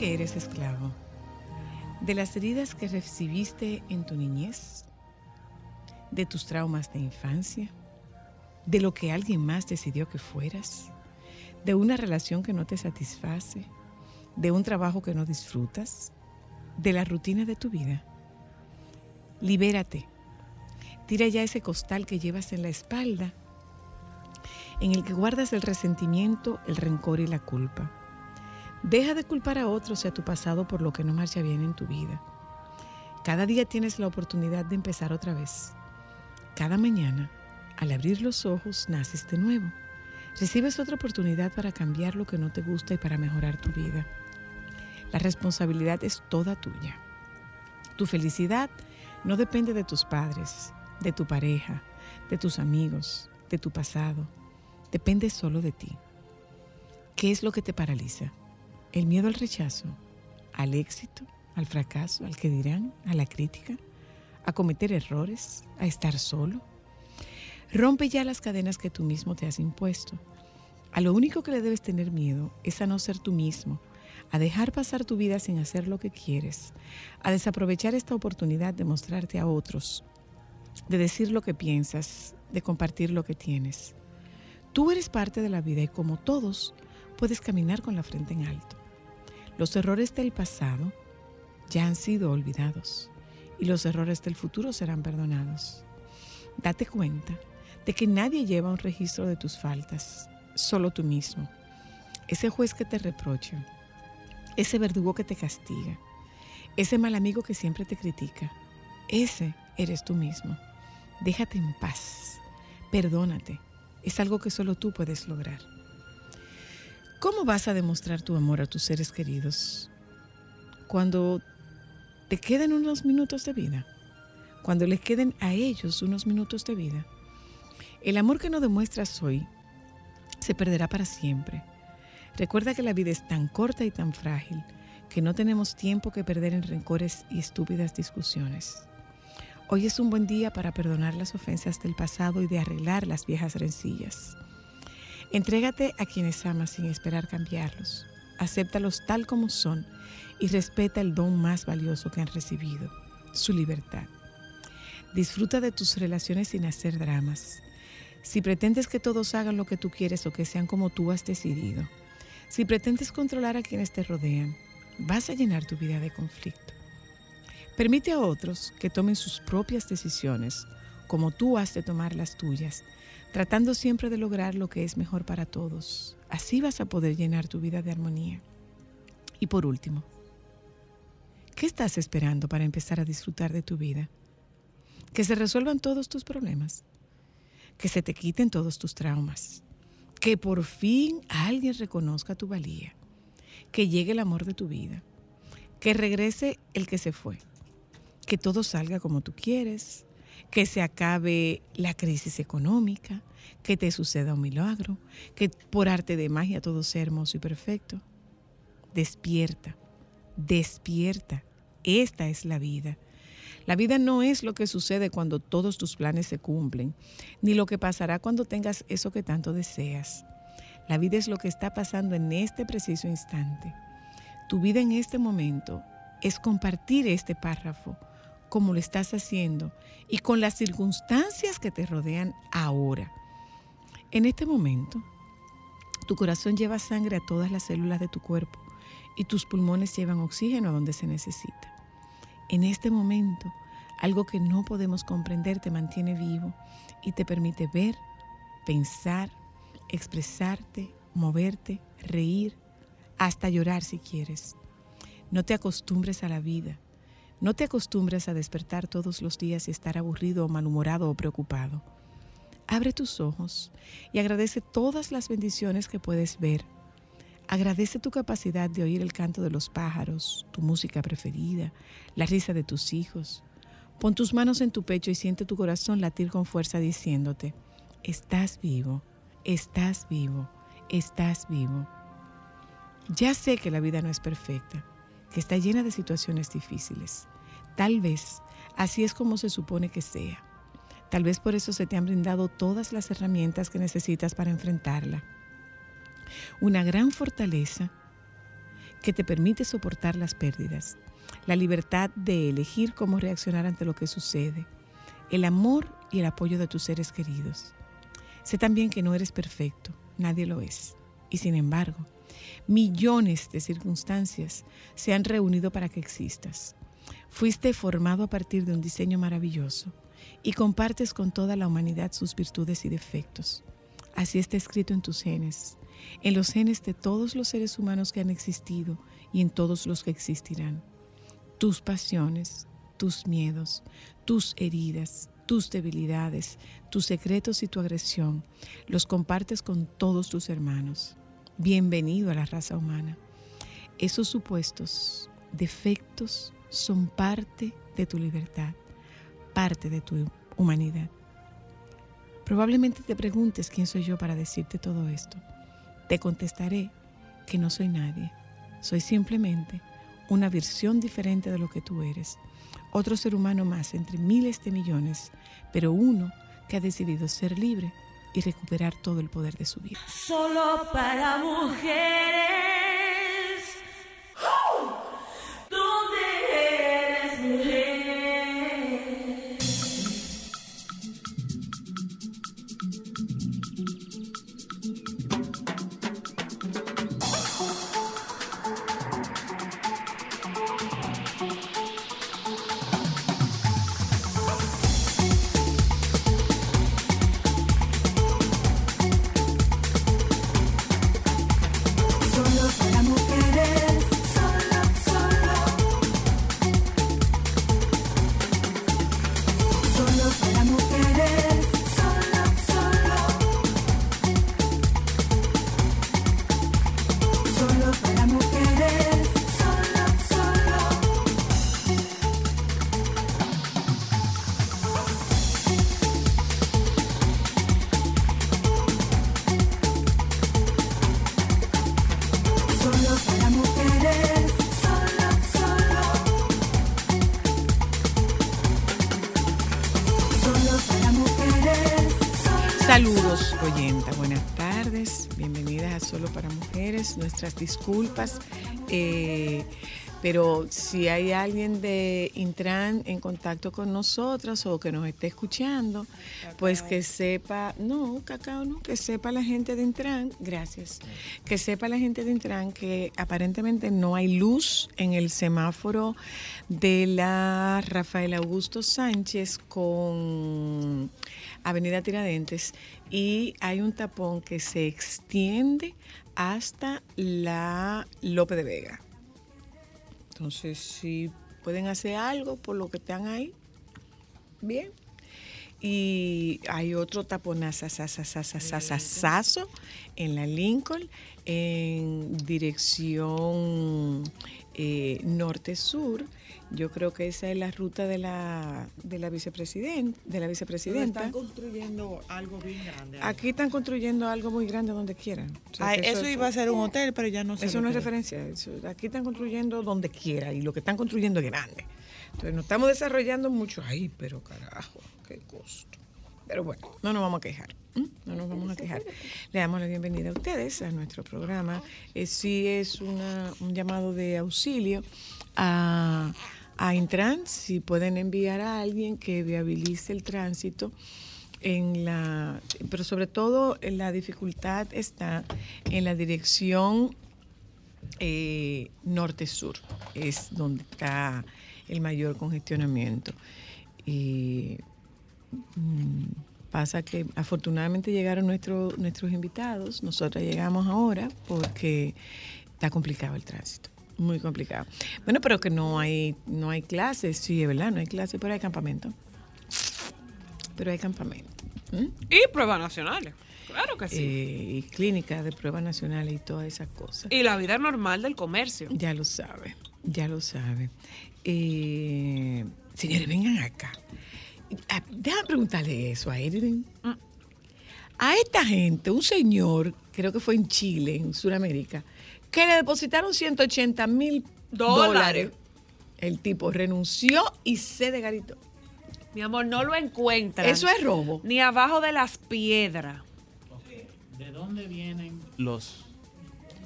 Que eres esclavo? ¿De las heridas que recibiste en tu niñez? ¿De tus traumas de infancia? ¿De lo que alguien más decidió que fueras? ¿De una relación que no te satisface? ¿De un trabajo que no disfrutas? ¿De la rutina de tu vida? Libérate. Tira ya ese costal que llevas en la espalda, en el que guardas el resentimiento, el rencor y la culpa Deja de culpar a otros y a tu pasado por lo que no marcha bien en tu vida. Cada día tienes la oportunidad de empezar otra vez. Cada mañana, al abrir los ojos, naces de nuevo. Recibes otra oportunidad para cambiar lo que no te gusta y para mejorar tu vida. La responsabilidad es toda tuya. Tu felicidad no depende de tus padres, de tu pareja, de tus amigos, de tu pasado. Depende solo de ti. ¿Qué es lo que te paraliza? El miedo al rechazo, al éxito, al fracaso, al que dirán, a la crítica, a cometer errores, a estar solo. Rompe ya las cadenas que tú mismo te has impuesto. A lo único que le debes tener miedo es a no ser tú mismo, a dejar pasar tu vida sin hacer lo que quieres, a desaprovechar esta oportunidad de mostrarte a otros, de decir lo que piensas, de compartir lo que tienes. Tú eres parte de la vida y como todos, puedes caminar con la frente en alto. Los errores del pasado ya han sido olvidados y los errores del futuro serán perdonados. Date cuenta de que nadie lleva un registro de tus faltas, solo tú mismo. Ese juez que te reprocha, ese verdugo que te castiga, ese mal amigo que siempre te critica, ese eres tú mismo. Déjate en paz, perdónate, es algo que solo tú puedes lograr. ¿Cómo vas a demostrar tu amor a tus seres queridos cuando te queden unos minutos de vida? Cuando les queden a ellos unos minutos de vida. El amor que no demuestras hoy se perderá para siempre. Recuerda que la vida es tan corta y tan frágil que no tenemos tiempo que perder en rencores y estúpidas discusiones. Hoy es un buen día para perdonar las ofensas del pasado y de arreglar las viejas rencillas. Entrégate a quienes amas sin esperar cambiarlos. Acéptalos tal como son y respeta el don más valioso que han recibido, su libertad. Disfruta de tus relaciones sin hacer dramas. Si pretendes que todos hagan lo que tú quieres o que sean como tú has decidido, si pretendes controlar a quienes te rodean, vas a llenar tu vida de conflicto. Permite a otros que tomen sus propias decisiones, como tú has de tomar las tuyas, tratando siempre de lograr lo que es mejor para todos. Así vas a poder llenar tu vida de armonía. Y por último, ¿qué estás esperando para empezar a disfrutar de tu vida? Que se resuelvan todos tus problemas, que se te quiten todos tus traumas, que por fin alguien reconozca tu valía, que llegue el amor de tu vida, que regrese el que se fue, que todo salga como tú quieres, que se acabe la crisis económica, que te suceda un milagro, que por arte de magia todo sea hermoso y perfecto. Despierta, despierta. Esta es la vida. La vida no es lo que sucede cuando todos tus planes se cumplen, ni lo que pasará cuando tengas eso que tanto deseas. La vida es lo que está pasando en este preciso instante. Tu vida en este momento es compartir este párrafo como lo estás haciendo y con las circunstancias que te rodean ahora. En este momento, tu corazón lleva sangre a todas las células de tu cuerpo y tus pulmones llevan oxígeno a donde se necesita. En este momento, algo que no podemos comprender te mantiene vivo y te permite ver, pensar, expresarte, moverte, reír, hasta llorar si quieres. No te acostumbres a la vida. No te acostumbres a despertar todos los días y estar aburrido malhumorado o preocupado. Abre tus ojos y agradece todas las bendiciones que puedes ver. Agradece tu capacidad de oír el canto de los pájaros, tu música preferida, la risa de tus hijos. Pon tus manos en tu pecho y siente tu corazón latir con fuerza diciéndote, estás vivo, estás vivo, estás vivo. Ya sé que la vida no es perfecta, que está llena de situaciones difíciles. Tal vez así es como se supone que sea. Tal vez por eso se te han brindado todas las herramientas que necesitas para enfrentarla. Una gran fortaleza que te permite soportar las pérdidas, la libertad de elegir cómo reaccionar ante lo que sucede, el amor y el apoyo de tus seres queridos. Sé también que no eres perfecto, nadie lo es. Y sin embargo, millones de circunstancias se han reunido para que existas. Fuiste formado a partir de un diseño maravilloso y compartes con toda la humanidad sus virtudes y defectos. Así está escrito en tus genes, en los genes de todos los seres humanos que han existido y en todos los que existirán. Tus pasiones, tus miedos, tus heridas, tus debilidades, tus secretos y tu agresión, los compartes con todos tus hermanos. Bienvenido a la raza humana. Esos supuestos defectos son parte de tu libertad, parte de tu humanidad. Probablemente te preguntes quién soy yo para decirte todo esto. Te contestaré que no soy nadie. Soy simplemente una versión diferente de lo que tú eres otro ser humano más entre miles de millones, pero uno que ha decidido ser libre y recuperar todo el poder de su vida. Solo para mujeres. Nuestras disculpas. Eh, pero si hay alguien de Intran en contacto con nosotros o que nos esté escuchando, pues que sepa, no, cacao no, que sepa la gente de Intran, gracias, que sepa la gente de Intran que aparentemente no hay luz en el semáforo de la Rafael Augusto Sánchez con Avenida Tiradentes y hay un tapón que se extiende hasta la Lope de Vega. Entonces, si pueden hacer algo por lo que están ahí, bien. Y hay otro taponazo en la Lincoln en dirección eh, norte-sur. Yo creo que esa es la ruta de la, de la, vicepresidenta, de la vicepresidenta. Están construyendo algo bien grande. ahí. Aquí están construyendo algo muy grande donde quieran. O sea, Ah, eso, iba a ser un hotel, pero ya no sé. Eso no es referencia. eso- aquí están construyendo donde quiera y lo que están construyendo es grande. Entonces nos estamos desarrollando mucho ahí, pero carajo, qué costo. Pero bueno, no nos vamos a quejar. No nos vamos a quejar. Le damos la bienvenida a ustedes a nuestro programa. Eh, sí es una- un llamado de auxilio a, a Intran, si pueden enviar a alguien que viabilice el tránsito en la, pero sobre todo en la dificultad está en la dirección eh, norte-sur, es donde está el mayor congestionamiento. Y mm, pasa que afortunadamente llegaron nuestro- nuestros invitados, nosotros llegamos ahora porque está complicado el tránsito. Muy complicado. Bueno, pero que no hay, no hay clases, sí, es verdad, no hay clases, pero hay campamento. Pero hay campamento. ¿Mm? Y pruebas nacionales. Claro que sí. Eh, y clínicas de pruebas nacionales y todas esas cosas. y la vida normal del comercio. Ya lo sabe, ya lo sabe. Eh, señores, vengan acá. Ah, Déjame preguntarle eso a Edwin. Mm. A esta gente, un señor, creo que fue en Chile, en Sudamérica, que le depositaron 180 mil Dólares. El tipo renunció y se degaritó. Mi amor, no lo encuentran. Eso es robo. Ni abajo de las piedras. ¿De dónde vienen los,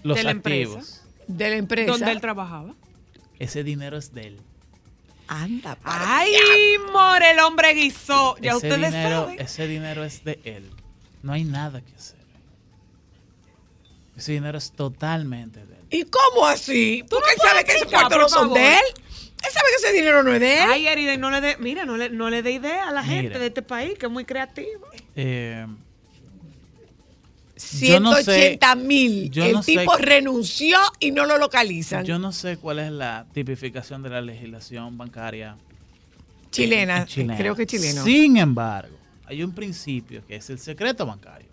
los De la activos? empresa. De la empresa. Donde él trabajaba. Ese dinero es de él. Anda, para Ay, more, el hombre guisó. Ya ese ustedes dinero, saben. Ese dinero es de él. No hay nada que hacer. Ese dinero es totalmente de él. ¿Y cómo así? Porque él puedes sabe que esos cuartos no son de él. Él sabe que ese dinero no es de él. Ay, Eriden, no le dé, mira, no le, no le dé idea a la gente Mira. de este país, que es muy creativa. Eh, yo no sé- 180 mil. yo El no sé- tipo renunció y no lo localizan. yo no sé cuál es la tipificación de la legislación bancaria chilena, eh, chilena. creo que chileno. Sin embargo, hay un principio que es el secreto bancario.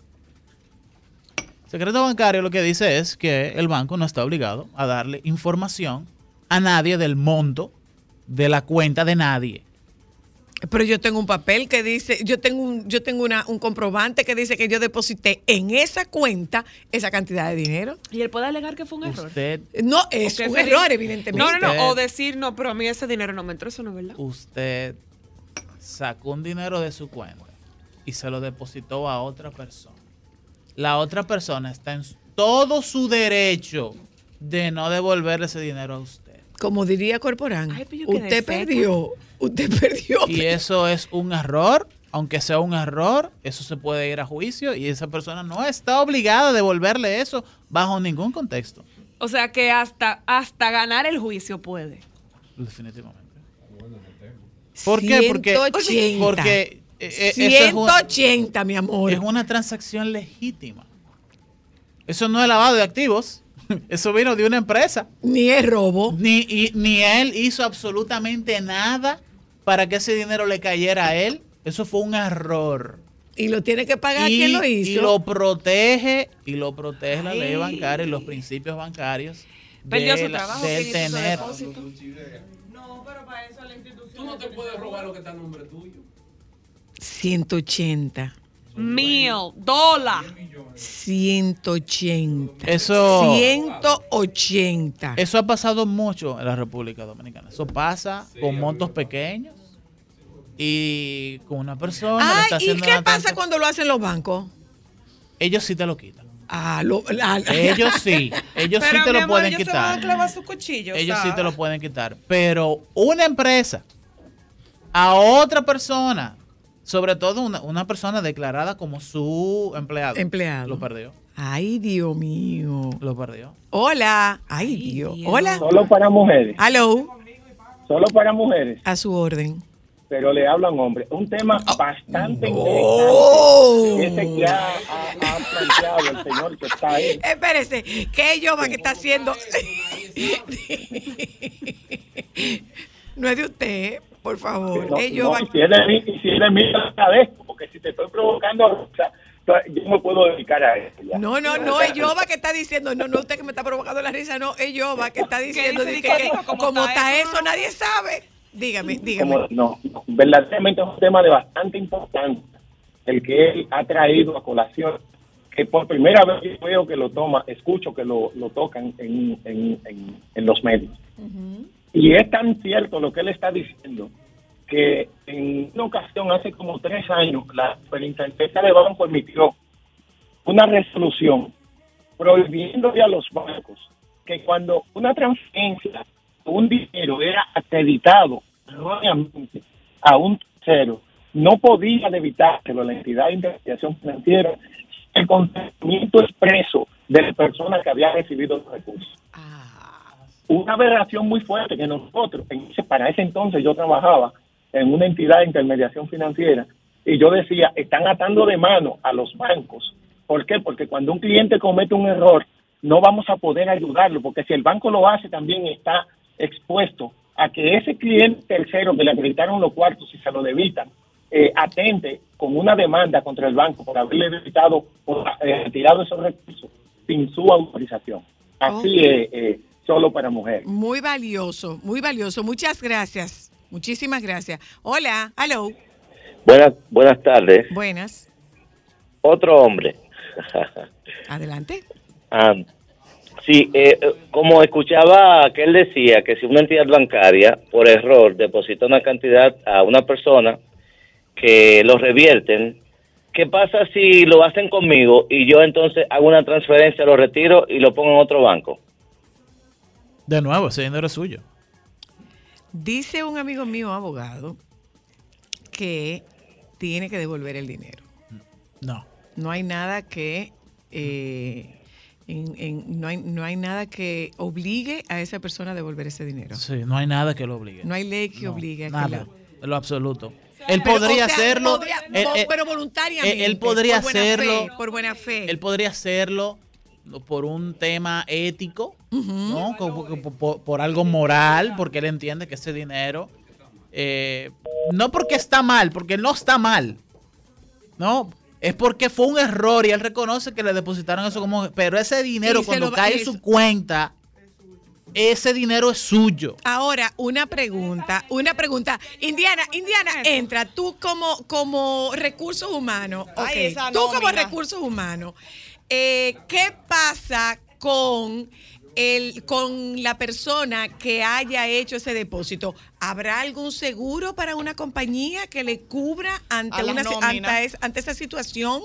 El secreto bancario lo que dice es que el banco no está obligado a darle información a nadie del monto de la cuenta de nadie. Pero yo tengo un papel que dice, yo tengo un, yo tengo una, un comprobante que dice que yo deposité en esa cuenta esa cantidad de dinero. Y él puede alegar que fue un error. Usted, No, es un error, evidentemente. No, no, no. Usted- O decir, no, pero a mí ese dinero no me entró, eso no es verdad. usted sacó un dinero de su cuenta y se lo depositó a otra persona. La otra persona está en todo su derecho de no devolverle ese dinero a usted. Como diría Corporán, Ay, pero yo quedé usted perdió, usted perdió. Y eso es un error, aunque sea un error, eso se puede ir a juicio y esa persona no está obligada a devolverle eso bajo ningún contexto. O sea que hasta, hasta ganar el juicio puede. Definitivamente. ¿Por qué? Porque, 180. porque eh, eh, eso es un- 180, mi amor. Es una transacción legítima. Eso no es lavado de activos. Eso vino de una empresa. Ni es robo. Ni, y- ni él hizo absolutamente nada para que ese dinero le cayera a él. Eso fue un error. Y lo tiene que pagar y, quien lo y hizo. lo protege, y lo protege la ley bancaria y los principios bancarios. Perdió de su la- trabajo. del ¿quién hizo su tener. depósito? Tú no te puedes robar lo que está a nombre tuyo. 180. Mil dólar. 180. Eso- 180. Eso ha pasado mucho en la República Dominicana. Eso pasa con montos pequeños y con una persona. está ¿y qué pasa cuando lo hacen los bancos? Ellos sí te lo quitan. Ah, lo, la- Ellos sí. Ellos sí te lo amor, pueden ellos se van a quitar. clavar su cuchillo. Ellos sí te lo pueden quitar. Pero una empresa a otra persona, sobre todo una, una persona declarada como su empleado, Empleado. lo perdió. Ay, Dios mío. Lo perdió. Hola. Ay, Dios. Dios. Hola. Solo para mujeres, Hello. solo para mujeres, A su orden. pero le hablan hombres. Un tema bastante Oh. interesante, ese que ha, ha- ha planteado el señor que está ahí. Espérese, ¿qué Yoba que está haciendo? no es de usted, por favor. No, Es no, Yoba. y si es de mí, y si es de mí, lo agradezco, porque si te estoy provocando a risa, Entonces, yo me puedo dedicar a eso. ya. No, no, no, es Yoba que está diciendo, no, no, usted que me está provocando la risa, no, es Yoba que está diciendo como está eso, nadie sabe. Dígame, dígame. Como- no, no, verdaderamente es un tema de bastante importante el que él ha traído a colación, que por primera vez yo veo que lo toma, escucho que lo, lo tocan en, en, en, en los medios. Y es tan cierto lo que él está diciendo que en una ocasión, hace como tres años, la Superintendencia de Banco emitió una resolución prohibiéndole a los bancos que cuando una transferencia o un dinero era acreditado erróneamente a un tercero, no podía debitárselo la entidad de intermediación financiera el consentimiento expreso de la persona que había recibido los recursos una aberración muy fuerte que nosotros, en ese- para ese entonces yo trabajaba en una entidad de intermediación financiera y yo decía, están atando de mano a los bancos. ¿Por qué? Porque cuando un cliente comete un error, no vamos a poder ayudarlo, porque si el banco lo hace, también está expuesto a que ese cliente tercero que le acreditaron los cuartos y se lo debitan, eh, atente con una demanda contra el banco por haberle debitado o eh, retirado esos recursos sin su autorización. Así eh, eh, solo para mujeres. Muy valioso, muy valioso. Muchas gracias. Muchísimas gracias. Hola, hello. Buenas, buenas tardes. Buenas. Otro hombre. Adelante. Ah, sí, eh, eh, como escuchaba que él decía que si una entidad bancaria por error deposita una cantidad a una persona que lo revierten, ¿qué pasa si lo hacen conmigo y yo entonces hago una transferencia, lo retiro y lo pongo en otro banco? De nuevo, ese dinero es suyo. Dice un amigo mío, abogado, que tiene que devolver el dinero. No. No hay nada que eh, en- en- no, hay, no hay nada que obligue a esa persona a devolver ese dinero. Sí, no hay nada que lo obligue. No hay ley que obligue a que Nada, lo- en lo absoluto. Él Pero, podría o sea, hacerlo. podría- él- vo- él- pero voluntariamente. Él, podría por hacerlo. fe, por buena fe. Él podría hacerlo por un tema ético, ¿no? Por, por algo moral, porque él entiende que ese dinero. eh, no porque está mal, porque no está mal. No, es porque fue un error y él reconoce que le depositaron eso como. Pero ese dinero, Y cuando cae en su cuenta, ese dinero es suyo. Ahora, una pregunta, una pregunta. Indiana, Indiana, entra tú como, como recursos humanos. ok, Ay, esa tú como recursos humanos. Eh, ¿Qué pasa con el, con la persona que haya hecho ese depósito? ¿Habrá algún seguro para una compañía que le cubra ante, una, ante, ante esa situación?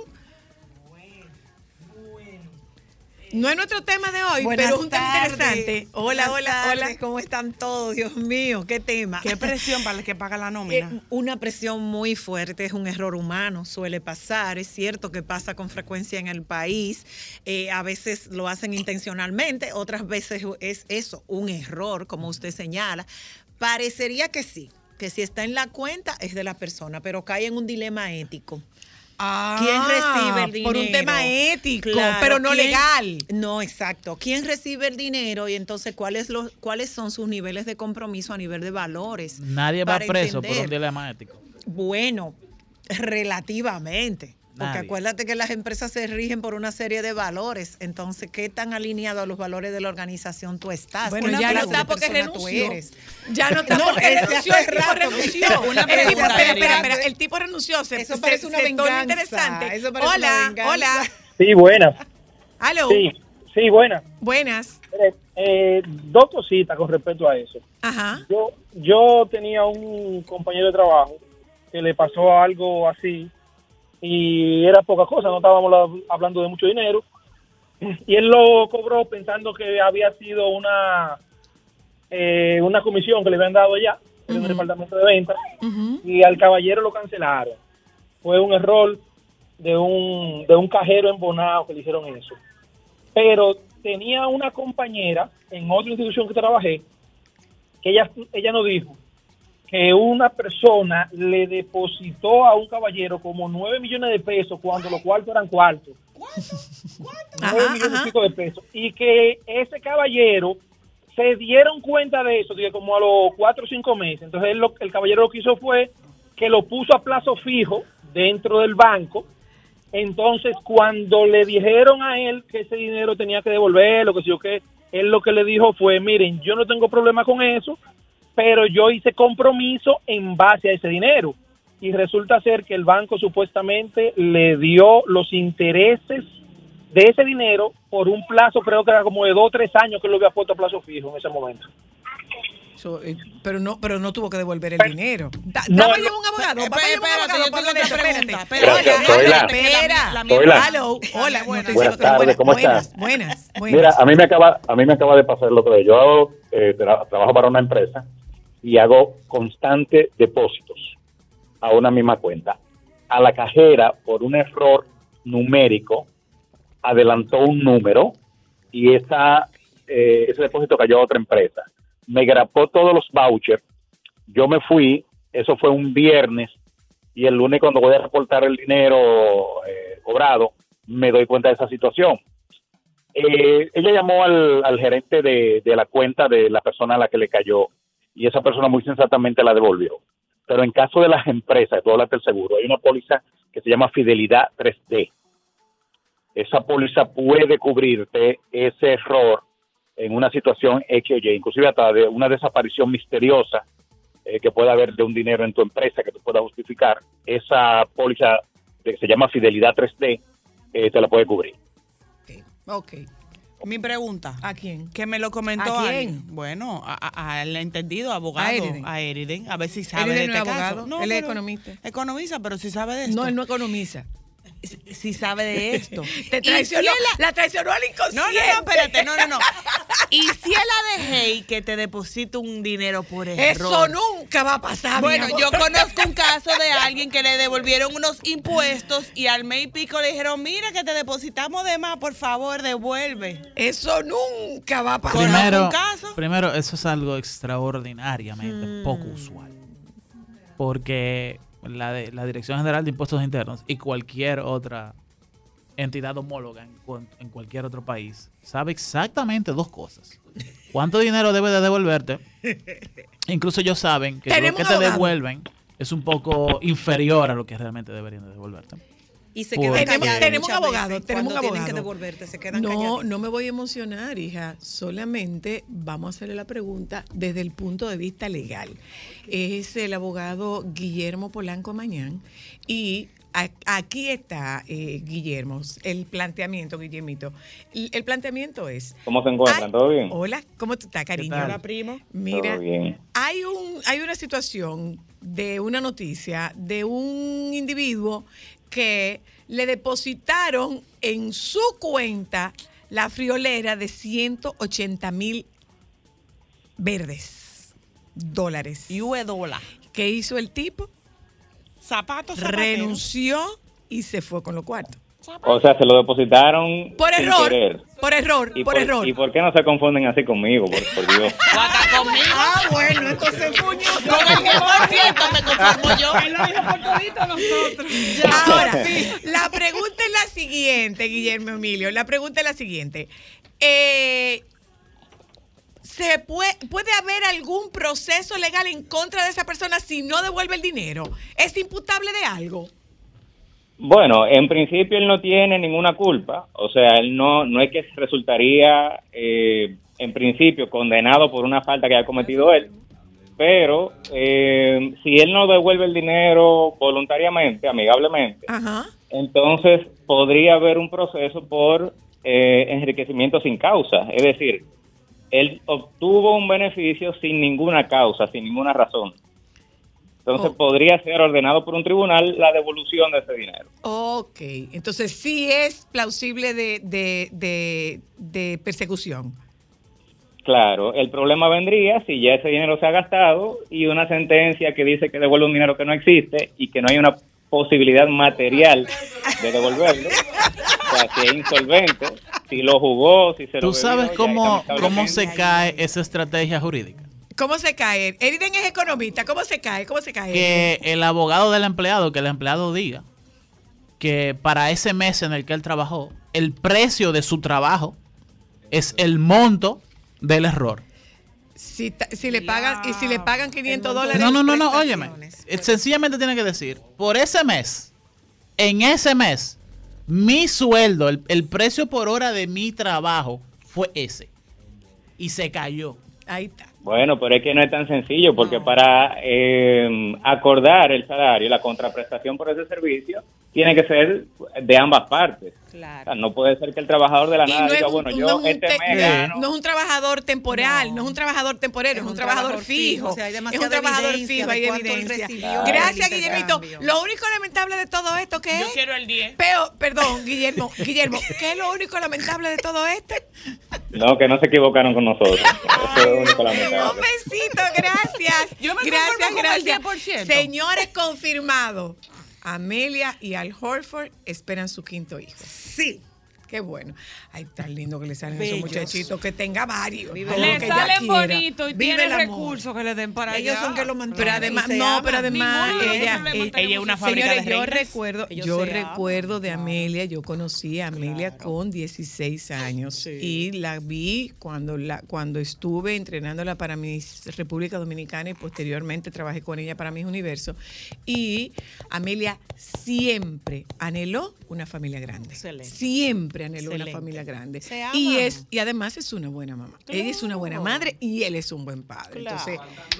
No es nuestro tema de hoy, Buenas pero es un tema interesante. Hola, Buenas hola, tardes, hola. ¿Cómo están todos? Dios mío, qué tema. ¿Qué presión para el que paga la nómina? Eh, una presión muy fuerte, es un error humano, suele pasar, es cierto que pasa con frecuencia en el país, eh, a veces lo hacen intencionalmente, otras veces es eso, un error, como usted señala. Parecería que sí, que si está en la cuenta es de la persona, pero cae en un dilema ético. ¿Quién recibe el dinero? Ah, Por un tema ético, pero no ¿quién- legal. No, exacto. ¿Quién recibe el dinero y entonces cuáles los cuáles son sus niveles de compromiso a nivel de valores? Nadie va preso por un dilema ético. Bueno, relativamente. Porque Nadie. acuérdate que las empresas se rigen por una serie de valores. Entonces, ¿qué tan alineado a los valores de la organización tú estás? Bueno, ¿Qué ya no está porque renunció. eres? Ya no está No, porque renunció, el tipo rato. renunció. Una El tipo, espera, espera, espera, el tipo renunció. Se, Eso se- parece una se venganza, interesante. eso parece una hola, venganza. hola. Sí, buenas. Aló. Sí, sí, buenas. Buenas. Eh, dos cositas con respecto a eso. Ajá. Yo, yo tenía un compañero de trabajo que le pasó algo así y era poca cosa, no estábamos la- hablando de mucho dinero. Y él lo cobró pensando que había sido una eh, una comisión que le habían dado ya en el departamento de ventas y al caballero lo cancelaron. Fue un error de un, de un cajero embonado que le hicieron eso. Pero tenía una compañera en otra institución que trabajé que ella, ella nos dijo que una persona le depositó a un caballero como 9 millones de pesos cuando los cuartos eran cuartos. 9 millones y pico de pesos. Y que ese caballero se dieron cuenta de eso, digo, como a los cuatro o cinco meses. Entonces él lo- el caballero lo que hizo fue que lo puso a plazo fijo dentro del banco Entonces, cuando le dijeron a él que ese dinero tenía que devolverlo, que si yo qué, él lo que le dijo fue, miren, yo no tengo problema con eso, pero yo hice compromiso en base a ese dinero. Y resulta ser que el banco supuestamente le dio los intereses de ese dinero por un plazo, creo que era como de dos o tres años que lo había puesto a plazo fijo en ese momento. So, eh, pero no, pero no tuvo que devolver el dinero. Da- no, dame no. yo un abogado. Yo yo Hola, Buenas tardes, buenas, ¿cómo buenas, estás? buenas, buenas. Mira, a mí me acaba, a mí me acaba de pasar lo que yo hago, eh, tra- trabajo para una empresa y hago constante depósitos a una misma cuenta. A la cajera, por un error numérico, adelantó un número y esa, eh, ese depósito cayó a otra empresa. Me grapó todos los vouchers. Yo me fui, eso fue un viernes, y el lunes cuando voy a reportar el dinero eh, cobrado, me doy cuenta de esa situación. Eh, ella llamó al, al gerente de, de la cuenta de la persona a la que le cayó y esa persona muy sensatamente la devolvió. Pero en caso de las empresas, tú hablas del seguro, hay una póliza que se llama Fidelidad 3D. Esa póliza puede cubrirte ese error en una situación X o inclusive hasta de una desaparición misteriosa eh, que pueda haber de un dinero en tu empresa que tú puedas justificar. Esa póliza que se llama Fidelidad 3D eh, te la puede cubrir. Ok. Mi pregunta. ¿A quién? Que me lo comentó ¿A quién? alguien. Bueno, al entendido abogado. A Eriden. A Eriden. A ver si sabe Eriden de no este es caso. abogado, él es economista. Economista, pero si sabe de esto. No, él no economiza. Si, sabe de esto. Te traicionó, si él la traicionó al No, inconsciente. no, no, espérate, no, no, no. Y si él la dejé y que te deposite un dinero por error. Eso nunca va a pasar. mi Bueno, amor. yo conozco un caso de alguien que le devolvieron unos impuestos y al mes y pico le dijeron, mira que te depositamos de más, por favor, devuelve. Eso nunca va a pasar. Primero, un caso? primero, eso es algo extraordinariamente poco usual. Porque la, de- la Dirección General de Impuestos Internos y cualquier otra entidad homóloga en, en cualquier otro país sabe exactamente dos cosas. ¿Cuánto dinero debe de devolverte? Incluso ellos saben que lo que te devuelven es un poco inferior a lo que realmente deberían de devolverte. Y se quedan Tenemos, callados tenemos un abogado, veces. tenemos un abogado. tienen que devolverte, se quedan no, callados. no me voy a emocionar, hija. Solamente vamos a hacerle la pregunta desde el punto de vista legal. Es el abogado Guillermo Polanco Mañán y aquí está, eh, Guillermo, el planteamiento, Guillermito. El, planteamiento es... ¿Cómo se encuentran? ¿Todo bien? Hola, ¿cómo tú estás, cariño? Hola, primo. Mira, Todo bien. hay un hay una situación de una noticia de un individuo que le depositaron en su cuenta la friolera de 180 mil verdes dólares. US dólar. ¿Qué hizo el tipo? Zapatos. Renunció y se fue con los cuartos. O sea, se lo depositaron Por sin error, querer. por error, ¿Y por, por, error. ¿Y por qué no se confunden así conmigo? Por, por Dios. Conmigo. Ah, bueno, entonces Con el 10% me conformo yo. Él lo dijo por todito nosotros. Ahora, la pregunta es la siguiente, Guillermo Emilio. La pregunta es la siguiente. Eh, ¿se puede, ¿Puede haber algún proceso legal en contra de esa persona si no devuelve el dinero? ¿Es imputable de algo? Bueno, en principio él no tiene ninguna culpa. O sea, él no, no es que resultaría, eh, en principio, condenado por una falta que haya cometido él. Pero eh, si él no devuelve el dinero voluntariamente, amigablemente, Ajá. entonces podría haber un proceso por eh, enriquecimiento sin causa. Es decir, él obtuvo un beneficio sin ninguna causa, sin ninguna razón. Entonces Oh. podría ser ordenado por un tribunal la devolución de ese dinero. Ok, entonces sí es plausible de, de, de, de persecución. Claro, el problema vendría si ya ese dinero se ha gastado y una sentencia que dice que devuelve un dinero que no existe y que no hay una posibilidad material de devolverlo. O sea, si es insolvente, si lo jugó, si se lo ¿Tú sabes bebió, cómo, cómo se cae esa estrategia jurídica? ¿Cómo se cae? Eriden es economista. ¿Cómo se cae? ¿Cómo se cae? Que el abogado del empleado, que el empleado diga que para ese mes en el que él trabajó, el precio de su trabajo es el monto del error. Si, si le pagan y si le pagan 500 dólares. No, no, no, no, óyeme. Eh, Sencillamente tiene que decir, por ese mes, en ese mes, Mi sueldo, el, el precio por hora de mi trabajo fue ese. Y se cayó. Ahí está. Bueno, pero es que no es tan sencillo, porque para eh, acordar el salario, la contraprestación por ese servicio, tiene que ser de ambas partes. O sea, no puede ser que el trabajador de la Y nada no diga, un- bueno, no yo es este te- mes gano. no es un trabajador temporal, no, es un trabajador temporero, es, un, trabajador, fijo. o sea, hay es un trabajador fijo, de hay evidencia. recibió Gracias, del Guillermito. Lo único lamentable de todo esto, ¿qué Yo es? quiero el 10. Pero, perdón, Guillermo, Guillermo, ¿qué es lo único lamentable de todo esto? No, que no se equivocaron con nosotros. Eso es lo único lamentable. Un besito, gracias. Yo me gracias, conformo con el gracias. 10%. Señores, confirmado. Amelia y Al Horford esperan su quinto hijo. Sí. Qué bueno. Ay, tan lindo que le salen a Bellos. esos muchachitos, que tenga varios. Vive que Le ella salen bonitos y Vive amor. recursos que le den para Ellos allá. son que lo mantienen. Pero además, no, pero además ella, ella, es una fábrica señores, de yo reinas. recuerdo, Ellos yo recuerdo de Amelia, yo conocí a Amelia con 16 años y la vi cuando la cuando estuve entrenándola para Miss República Dominicana y posteriormente trabajé con ella para Miss Universo y Amelia siempre anheló una familia grande. Excelente. Siempre anheló Excelente. una familia grande. Se Y es y además es una buena mamá. Ella es una buena madre y él es un buen padre. Entonces,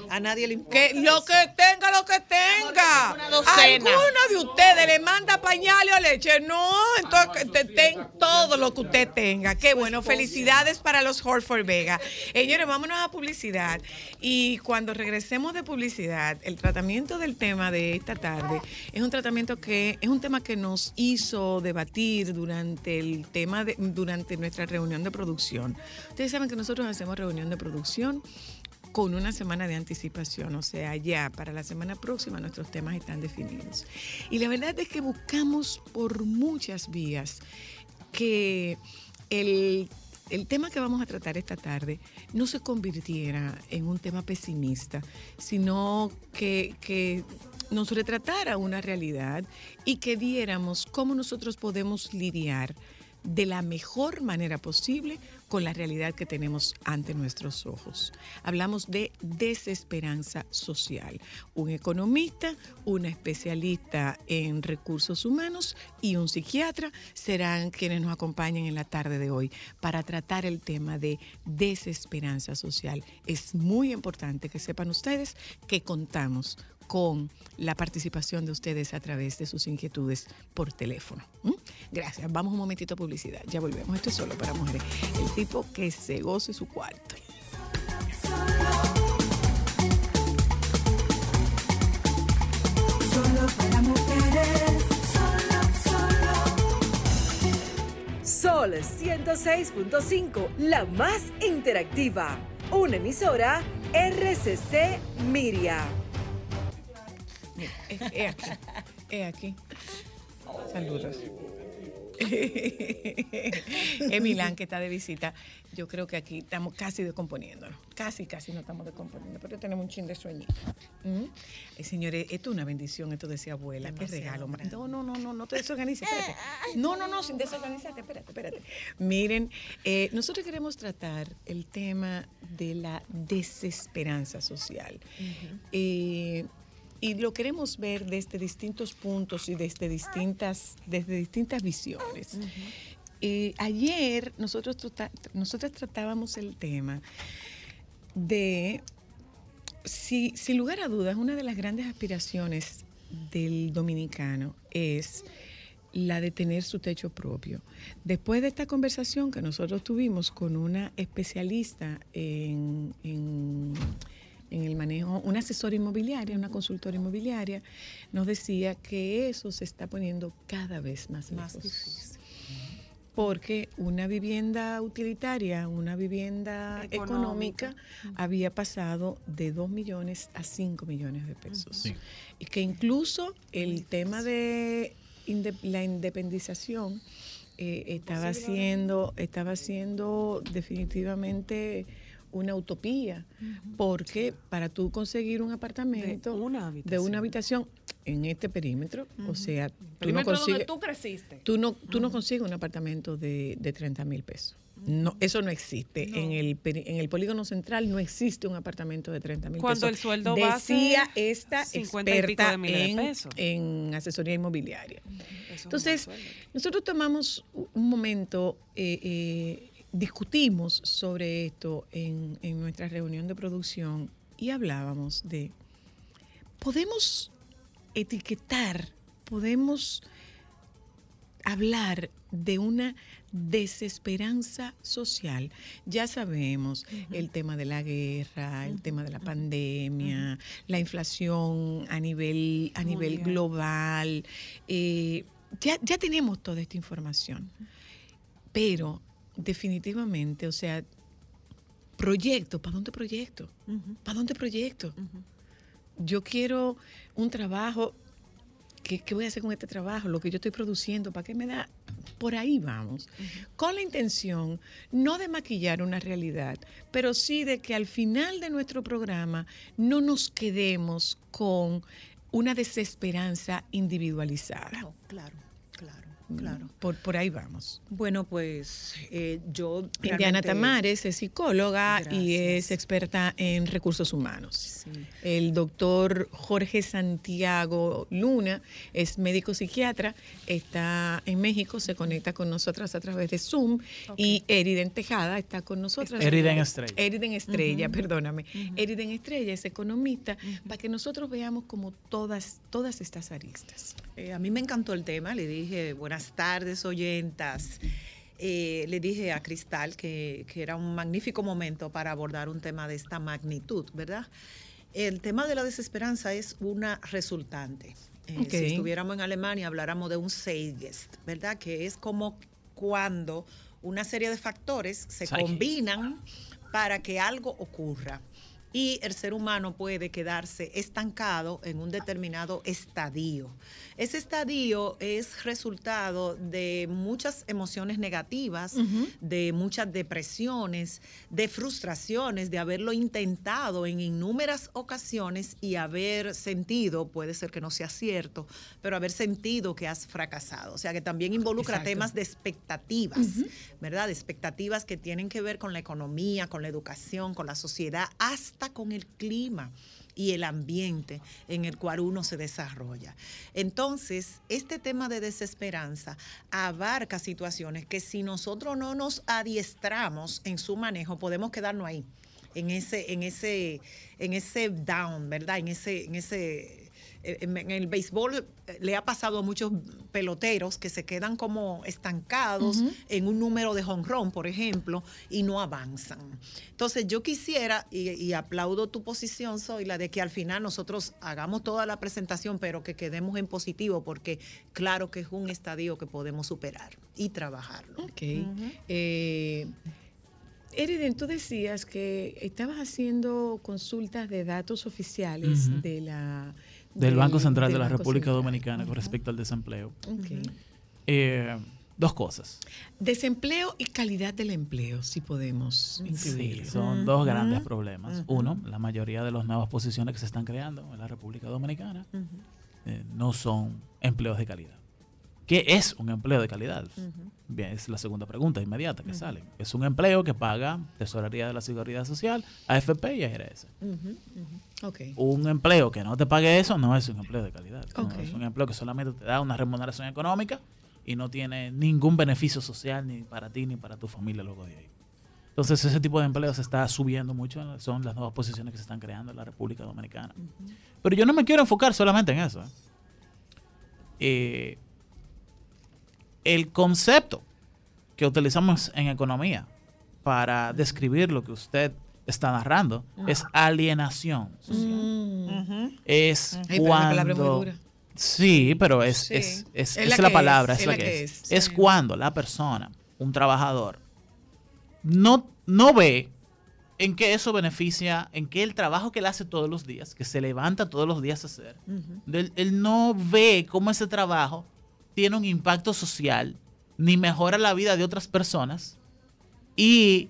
a nadie le importa. que lo que tenga, lo que tenga. Alguno de ustedes le manda pañales o leche. No, entonces te- ten todo lo que usted tenga. Qué bueno. Felicidades para los Horford Vega. Señores, vámonos a publicidad. Y cuando regresemos de publicidad, el tratamiento del tema de esta tarde es un tratamiento que es un tema que nos hizo debatir durante el tema de, durante nuestra reunión de producción. Ustedes saben que nosotros hacemos reunión de producción con una semana de anticipación, o sea, ya para la semana próxima nuestros temas están definidos. Y la verdad es que buscamos por muchas vías que el, el tema que vamos a tratar esta tarde no se convirtiera en un tema pesimista, sino que, que nos retratara una realidad y que viéramos cómo nosotros podemos lidiar de la mejor manera posible con la realidad que tenemos ante nuestros ojos. Hablamos de desesperanza social. Un economista, una especialista en recursos humanos y un psiquiatra serán quienes nos acompañen en la tarde de hoy para tratar el tema de desesperanza social. Es muy importante que sepan ustedes que contamos con la participación de ustedes a través de sus inquietudes por teléfono. Gracias. Vamos un momentito a publicidad. Ya volvemos. Esto es solo para mujeres. El tipo que se goce su cuarto. Solo para mujeres. Solo, solo. Sol 106.5, la más interactiva. Una emisora RCC Miria. Mira, es, es aquí. Es aquí. Saludos. es Milán que está de visita. Yo creo que aquí estamos casi descomponiéndonos. Casi, casi no estamos descomponiendo, pero tenemos un chin de sueñito. ¿Mm? Eh, señores, esto es una bendición, esto decía abuela. Qué regalo. No, no, no, no, no te desorganices, espérate. No, no, no, sin desorganizarte, espérate, espérate. Miren, eh, nosotros queremos tratar el tema de la desesperanza social. Eh, y lo queremos ver desde distintos puntos y desde distintas, desde distintas visiones. Eh, ayer nosotros, trata- nosotros tratábamos el tema de, si, sin lugar a dudas, una de las grandes aspiraciones del dominicano es la de tener su techo propio. Después de esta conversación que nosotros tuvimos con una especialista en, en- en el manejo, una asesora inmobiliaria, una consultora inmobiliaria, nos decía que eso se está poniendo cada vez más, Más lejos. difícil. Porque una vivienda utilitaria, una vivienda económica, había pasado de 2 millones a 5 millones de pesos. Sí. Y que incluso el tema de inde- la independización eh, estaba siendo, estaba siendo definitivamente una utopía, porque para tú conseguir un apartamento De una de una habitación en este perímetro, o sea, tú no Perímetro donde consigues, tú creciste. tú no, tú no consigues un apartamento de, de 30 mil pesos. No, eso no existe. En, el, en el polígono central no existe un apartamento de 30 mil Cuando pesos. el sueldo Decía base, esta 50 y pico experta de miles de en, pesos. en asesoría inmobiliaria. Eso Entonces, nosotros tomamos un momento, eh, eh, discutimos sobre esto en, en nuestra reunión de producción y hablábamos de, podemos etiquetar, podemos hablar de una desesperanza social. Ya sabemos el tema de la guerra, el tema de la pandemia, la inflación a nivel, a nivel global. eh, ya, ya tenemos toda esta información. Pero definitivamente, o sea, proyecto, ¿para dónde proyecto? ¿Para dónde proyecto? Yo quiero un trabajo. ¿Qué, qué voy a hacer con este trabajo? Lo que yo estoy produciendo, ¿para qué me da? Por ahí vamos. Con la intención no de maquillar una realidad, pero sí de que al final de nuestro programa no nos quedemos con una desesperanza individualizada. claro, claro, claro. Por, por ahí vamos. Bueno, pues eh, yo. Indiana Tamares es psicóloga y es experta en recursos humanos. El doctor Jorge Santiago Luna es médico psiquiatra, está en México, se conecta con nosotras a través de Zoom y Eriden Tejada está con nosotras. Eriden Estrella. Eriden Estrella, perdóname. Eriden Estrella es economista para que nosotros veamos como todas, todas estas aristas. Eh, a mí me encantó el tema, le dije buenas tardes oyentas. Eh, le dije a Cristal que, que era un magnífico momento para abordar un tema de esta magnitud, ¿verdad? El tema de la desesperanza es una resultante. Eh. Si estuviéramos en Alemania, habláramos de un Zeitgeist, ¿verdad? Que es como cuando una serie de factores se combinan para que algo ocurra. Y el ser humano puede quedarse estancado en un determinado estadio. Ese estadio es resultado de muchas emociones negativas, de muchas depresiones, de frustraciones, de haberlo intentado en innúmeras ocasiones y haber sentido, puede ser que no sea cierto, pero haber sentido que has fracasado. O sea que también involucra Exacto. temas de expectativas, ¿verdad? De expectativas que tienen que ver con la economía, con la educación, con la sociedad, hasta con el clima y el ambiente en el cual uno se desarrolla. Entonces, este tema de desesperanza abarca situaciones que si nosotros no nos adiestramos en su manejo, podemos quedarnos ahí, en ese, en ese, en ese down, ¿verdad? En ese, en ese en el béisbol eh, le ha pasado a muchos peloteros que se quedan como estancados en un número de honrón, por ejemplo, y no avanzan. Entonces yo quisiera, y, y aplaudo tu posición, soy la de que al final nosotros hagamos toda la presentación, pero que quedemos en positivo, porque claro que es un estadio que podemos superar y trabajarlo. Ok. Eh, Eriden, tú decías que estabas haciendo consultas de datos oficiales de la, Del Banco Central de la Banco República Central. Dominicana con respecto al desempleo. Eh, dos cosas. Desempleo y calidad del empleo, si podemos Sí, incluir. son dos grandes problemas. Uno, la mayoría de las nuevas posiciones que se están creando en la República Dominicana eh, no son empleos de calidad. ¿Qué es un empleo de calidad? Bien, es la segunda pregunta inmediata que sale. Es un empleo que paga Tesorería de la Seguridad Social, AFP y ARS. Un empleo que no te pague eso no es un empleo de calidad. Es un empleo que solamente te da una remuneración económica y no tiene ningún beneficio social ni para ti ni para tu familia luego de ahí. Entonces ese tipo de empleo se está subiendo mucho, son las nuevas posiciones que se están creando en la República Dominicana. Pero yo no me quiero enfocar solamente en eso. ¿eh? Eh, el concepto que utilizamos en economía para describir lo que usted está narrando es alienación social. Palabra es muy cuando... dura. Sí, pero es, Sí. es, es, Es es la palabra, es, la la que, que es. es, sí. cuando la persona, un trabajador, no, no ve en qué eso beneficia, en qué el trabajo que él hace todos los días, que se levanta todos los días a hacer, él, él no ve cómo ese trabajo tiene un impacto social, ni mejora la vida de otras personas, y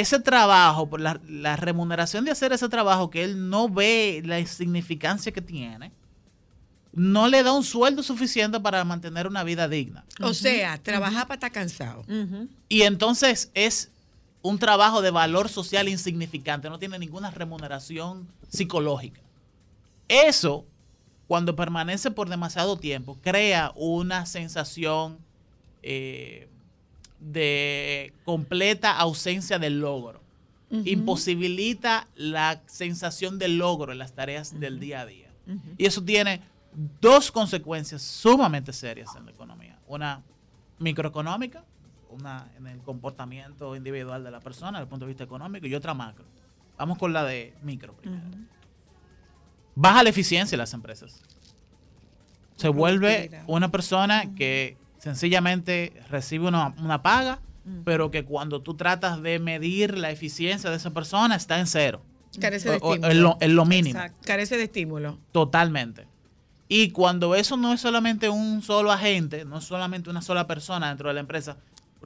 ese trabajo, por la, la remuneración de hacer ese trabajo que él no ve la insignificancia que tiene, no le da un sueldo suficiente para mantener una vida digna. O sea, trabajar para estar cansado. Y entonces es un trabajo de valor social insignificante, no tiene ninguna remuneración psicológica. Eso, cuando permanece por demasiado tiempo, crea una sensación eh, de completa ausencia de logro. Imposibilita la sensación de logro en las tareas del día a día. Y eso tiene dos consecuencias sumamente serias en la economía. Una microeconómica, una en el comportamiento individual de la persona desde el punto de vista económico y otra macro. Vamos con la de micro primero. Baja la eficiencia de las empresas. Se vuelve una persona que sencillamente recibe una, una paga, pero que cuando tú tratas de medir la eficiencia de esa persona está en cero. Carece de O- estímulo. en lo- lo mínimo. Exacto. Carece de estímulo. Totalmente. Y cuando eso no es solamente un solo agente, no es solamente una sola persona dentro de la empresa,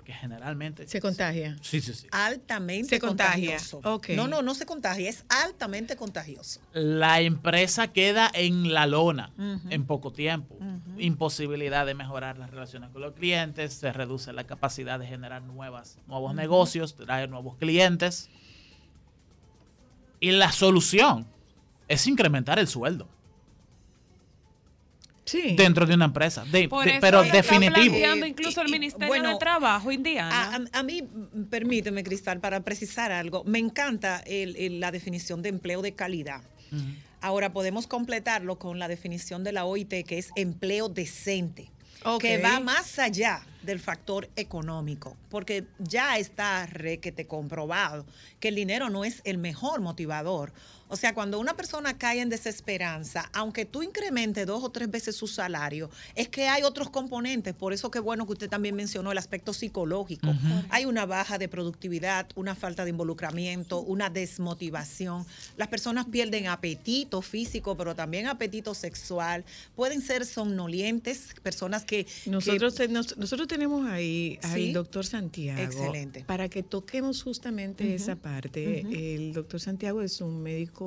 porque generalmente... Se contagia. Sí, sí, sí. Altamente Se contagia. contagioso. No, no, no se contagia, es altamente contagioso. La empresa queda en la lona en poco tiempo. Imposibilidad de mejorar las relaciones con los clientes, se reduce la capacidad de generar nuevas, nuevos negocios, traer nuevos clientes. Y la solución es incrementar el sueldo. Sí. Dentro de una empresa. De- Por de- eso pero está definitivo. planteando incluso el Ministerio bueno, de Trabajo, Indiana. A, a- a mí, mm, permíteme, Cristal, para precisar algo, me encanta el- el- la definición de empleo de calidad. Ahora podemos completarlo con la definición de la OIT, que es empleo decente, que va más allá del factor económico, porque ya está requete comprobado que el dinero no es el mejor motivador. O sea, cuando una persona cae en desesperanza, aunque tú incrementes dos o tres veces su salario, es que hay otros componentes. Por eso que bueno que usted también mencionó el aspecto psicológico. Hay una baja de productividad, una falta de involucramiento, una desmotivación. Las personas pierden apetito físico, pero también apetito sexual. Pueden ser somnolientes, personas que... Nosotros, que- te- nos- nosotros tenemos ahí al doctor Santiago. Excelente. Para que toquemos justamente esa parte. El doctor Santiago es un médico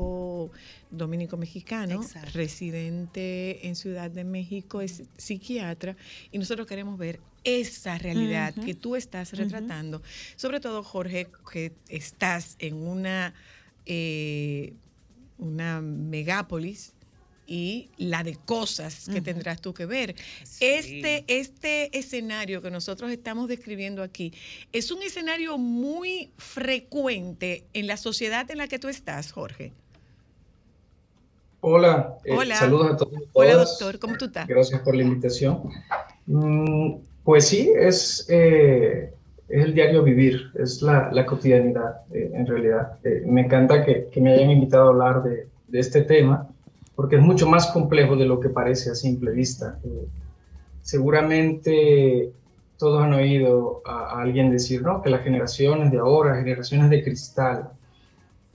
dominico-mexicano, residente en Ciudad de México, es psiquiatra, y nosotros queremos ver esa realidad que tú estás retratando. Sobre todo, Jorge, que estás en una, eh, una megápolis y la de cosas que tendrás tú que ver. Este, este escenario que nosotros estamos describiendo aquí es un escenario muy frecuente en la sociedad en la que tú estás, Jorge. Hola, eh, Hola. saludos a todos. Hola, doctor, ¿cómo tú estás? Gracias por la invitación. Mm, pues sí, es, eh, es el diario vivir, es la, la cotidianidad, eh, en realidad. Me encanta que, que me hayan invitado a hablar de, de este tema, porque es mucho más complejo de lo que parece a simple vista. Seguramente todos han oído a, a alguien decir, ¿no? Que las generaciones de ahora, generaciones de cristal,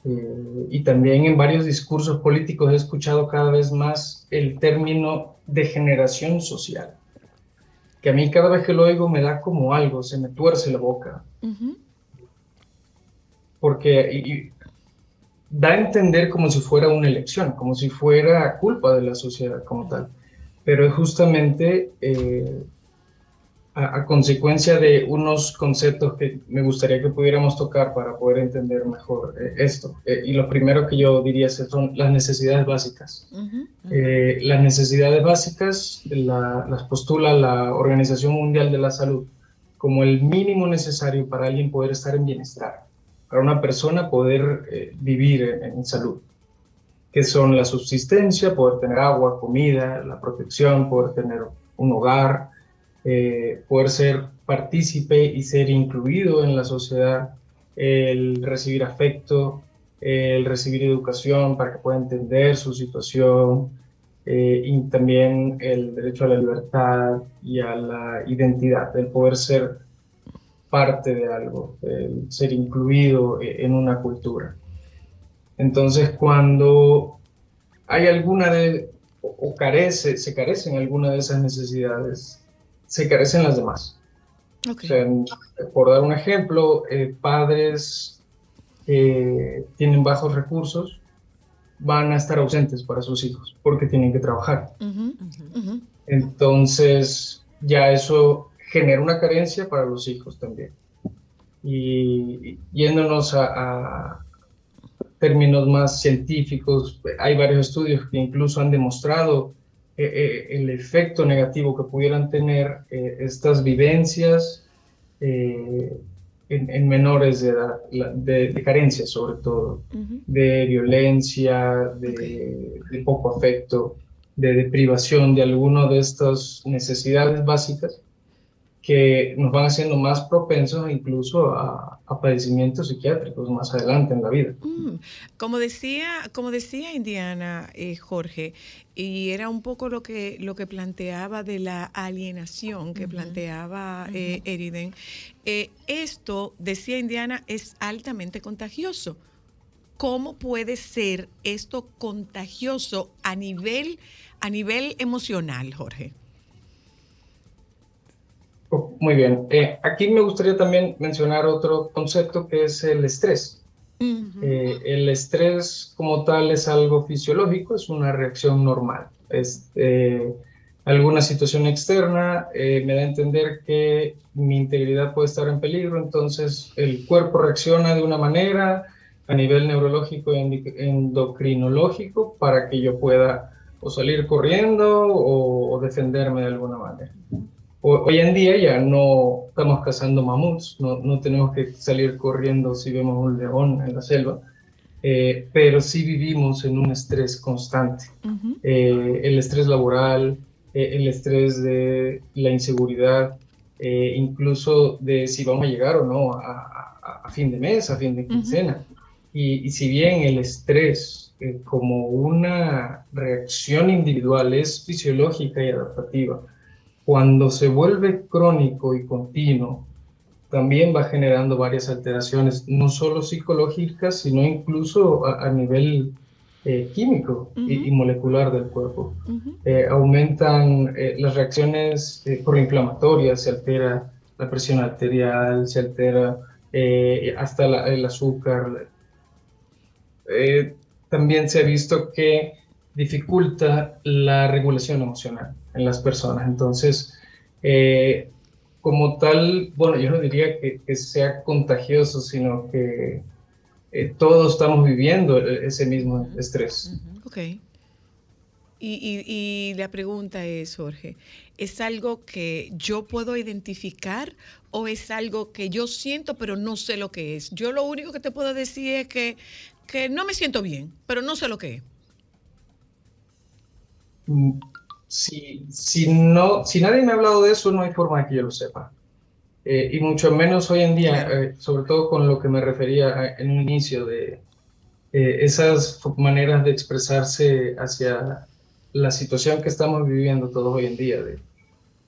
eh, y también en varios discursos políticos he escuchado cada vez más el término degeneración social, que a mí cada vez que lo oigo me da como algo, se me tuerce la boca, porque y- y da a entender como si fuera una elección, como si fuera culpa de la sociedad como tal, pero es justamente eh, a, a consecuencia de unos conceptos que me gustaría que pudiéramos tocar para poder entender mejor eh, esto. Eh, y lo primero que yo diría son las necesidades básicas. Eh, las necesidades básicas la- las postula la Organización Mundial de la Salud como el mínimo necesario para alguien poder estar en bienestar, para una persona poder eh, vivir en, en salud, que son la subsistencia, poder tener agua, comida, la protección, poder tener un hogar, eh, poder ser partícipe y ser incluido en la sociedad, el recibir afecto, el recibir educación para que pueda entender su situación, eh, y también el derecho a la libertad y a la identidad, el poder ser parte de algo, el ser incluido eh, en una cultura. Entonces, cuando hay alguna de, o, carece, se carecen alguna de esas necesidades, se carecen las demás. O sea, por dar un ejemplo, eh, padres que tienen bajos recursos van a estar ausentes para sus hijos porque tienen que trabajar. Entonces, ya eso genera una carencia para los hijos también. Y yéndonos a, a términos más científicos, hay varios estudios que incluso han demostrado eh, eh, el efecto negativo que pudieran tener eh, estas vivencias eh, en, en menores de edad, de, de carencia sobre todo, de violencia, de, de poco afecto, de deprivación de alguna de estas necesidades básicas que nos van haciendo más propensos incluso a, a padecimientos psiquiátricos más adelante en la vida. Mm, Como decía, como decía Indiana, eh, Jorge, y era un poco lo que, lo que planteaba de la alienación que planteaba eh, Eriden, eh, esto, decía Indiana, es altamente contagioso. ¿Cómo puede ser esto contagioso a nivel, a nivel emocional, Jorge? Muy bien. Eh, aquí me gustaría también mencionar otro concepto que es el estrés. Eh, el estrés como tal es algo fisiológico, es una reacción normal. Es, eh, alguna situación externa eh, me da a entender que mi integridad puede estar en peligro, entonces el cuerpo reacciona de una manera a nivel neurológico y endocrinológico para que yo pueda o salir corriendo o, o defenderme de alguna manera. Hoy en día ya no estamos cazando mamuts, no, no tenemos que salir corriendo si vemos un león en la selva, eh, pero sí vivimos en un estrés constante. Eh, el estrés laboral, eh, el estrés de la inseguridad, eh, incluso de si vamos a llegar o no a, a- a fin de mes, a fin de quincena. Y, y si bien el estrés eh, como una reacción individual es fisiológica y adaptativa, cuando se vuelve crónico y continuo, también va generando varias alteraciones, no solo psicológicas, sino incluso a, a nivel eh, químico y, y molecular del cuerpo. Eh, aumentan eh, las reacciones eh, proinflamatorias, se altera la presión arterial, se altera eh, hasta la- el azúcar. Eh, también se ha visto que dificulta la regulación emocional en las personas. Entonces, eh, como tal, bueno, yo no diría que, que sea contagioso, sino que eh, todos estamos viviendo e- ese mismo estrés. Ok. Y, y- y la pregunta es, Jorge, ¿es algo que yo puedo identificar o es algo que yo siento pero no sé lo que es? Yo lo único que te puedo decir es que, que no me siento bien, pero no sé lo que es. Si, si, no, si nadie me ha hablado de eso, no hay forma de que yo lo sepa. Eh, y mucho menos hoy en día, eh, sobre todo con lo que me refería a- en un inicio de eh, esas maneras de expresarse hacia la situación que estamos viviendo todos hoy en día. De,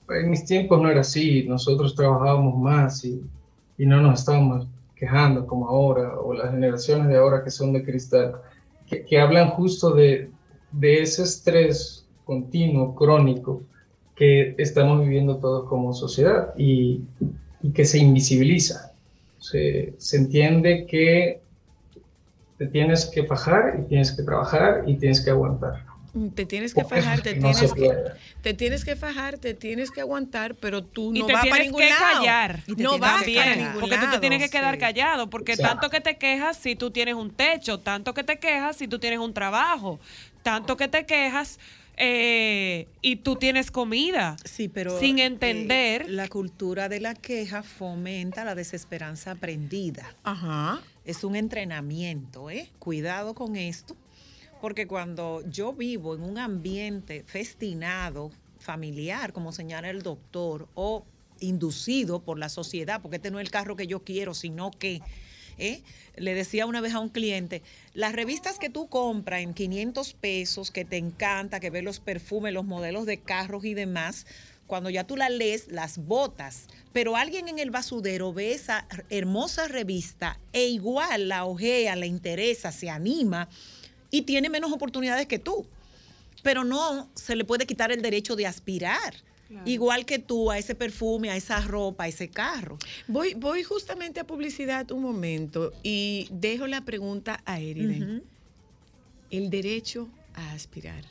en mis tiempos no era así, nosotros trabajábamos más y, y no nos estábamos quejando como ahora, o las generaciones de ahora que son de cristal, que, que hablan justo de, de ese estrés continuo, crónico, que estamos viviendo todos como sociedad y, y que se invisibiliza. Se, se entiende que te tienes que fajar y tienes que trabajar y tienes que aguantar. Te tienes que fajar, te No tienes que, te tienes que fajar, te tienes que aguantar, pero tú Y no te vas para ningún que lado. callar. No vas para ningún porque tú te tienes que quedar sí. callado, porque tanto que te quejas si tú tienes un techo, tanto que te quejas si tú tienes un trabajo, tanto que te quejas eh, y tú tienes comida. Sí, pero sin eh, entender. la cultura de la queja fomenta la desesperanza aprendida. Ajá. Es un entrenamiento, ¿eh? Cuidado con esto, porque cuando yo vivo en un ambiente festinado, familiar, como señala el doctor, o inducido por la sociedad, porque este no es el carro que yo quiero, sino que ¿eh? Le decía una vez a un cliente, las revistas que tú compras en 500 pesos, que te encanta, que ves los perfumes, los modelos de carros y demás, cuando ya tú la lees, las botas. Pero alguien en el basudero ve esa hermosa revista e igual la ojea, le interesa, se anima y tiene menos oportunidades que tú. Pero no se le puede quitar el derecho de aspirar. Igual que tú a ese perfume, a esa ropa, a ese carro. Voy, voy justamente a publicidad un momento y dejo la pregunta a Eriden. el derecho a aspirar.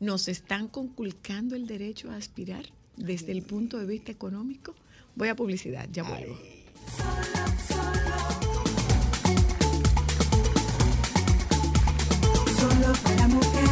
¿Nos están conculcando el derecho a aspirar desde el punto de vista económico? Voy a publicidad, ya vuelvo. Solo para mujeres.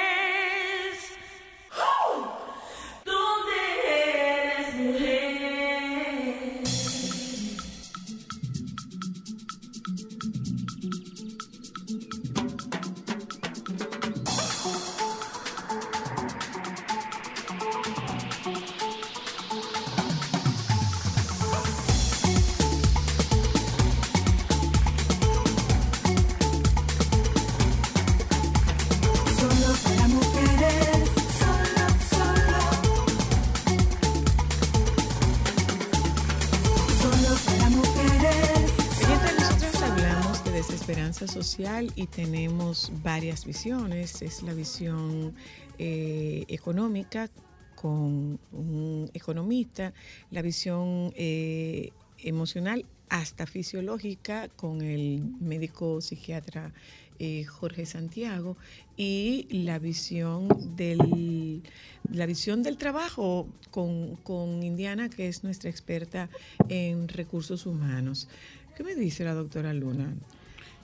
Desesperanza social y tenemos varias visiones, es la visión eh, económica con un economista, la visión eh, emocional hasta fisiológica con el médico psiquiatra eh, Jorge Santiago y la visión del la visión del trabajo con, con Indiana que es nuestra experta en recursos humanos. ¿Qué me dice la doctora Luna?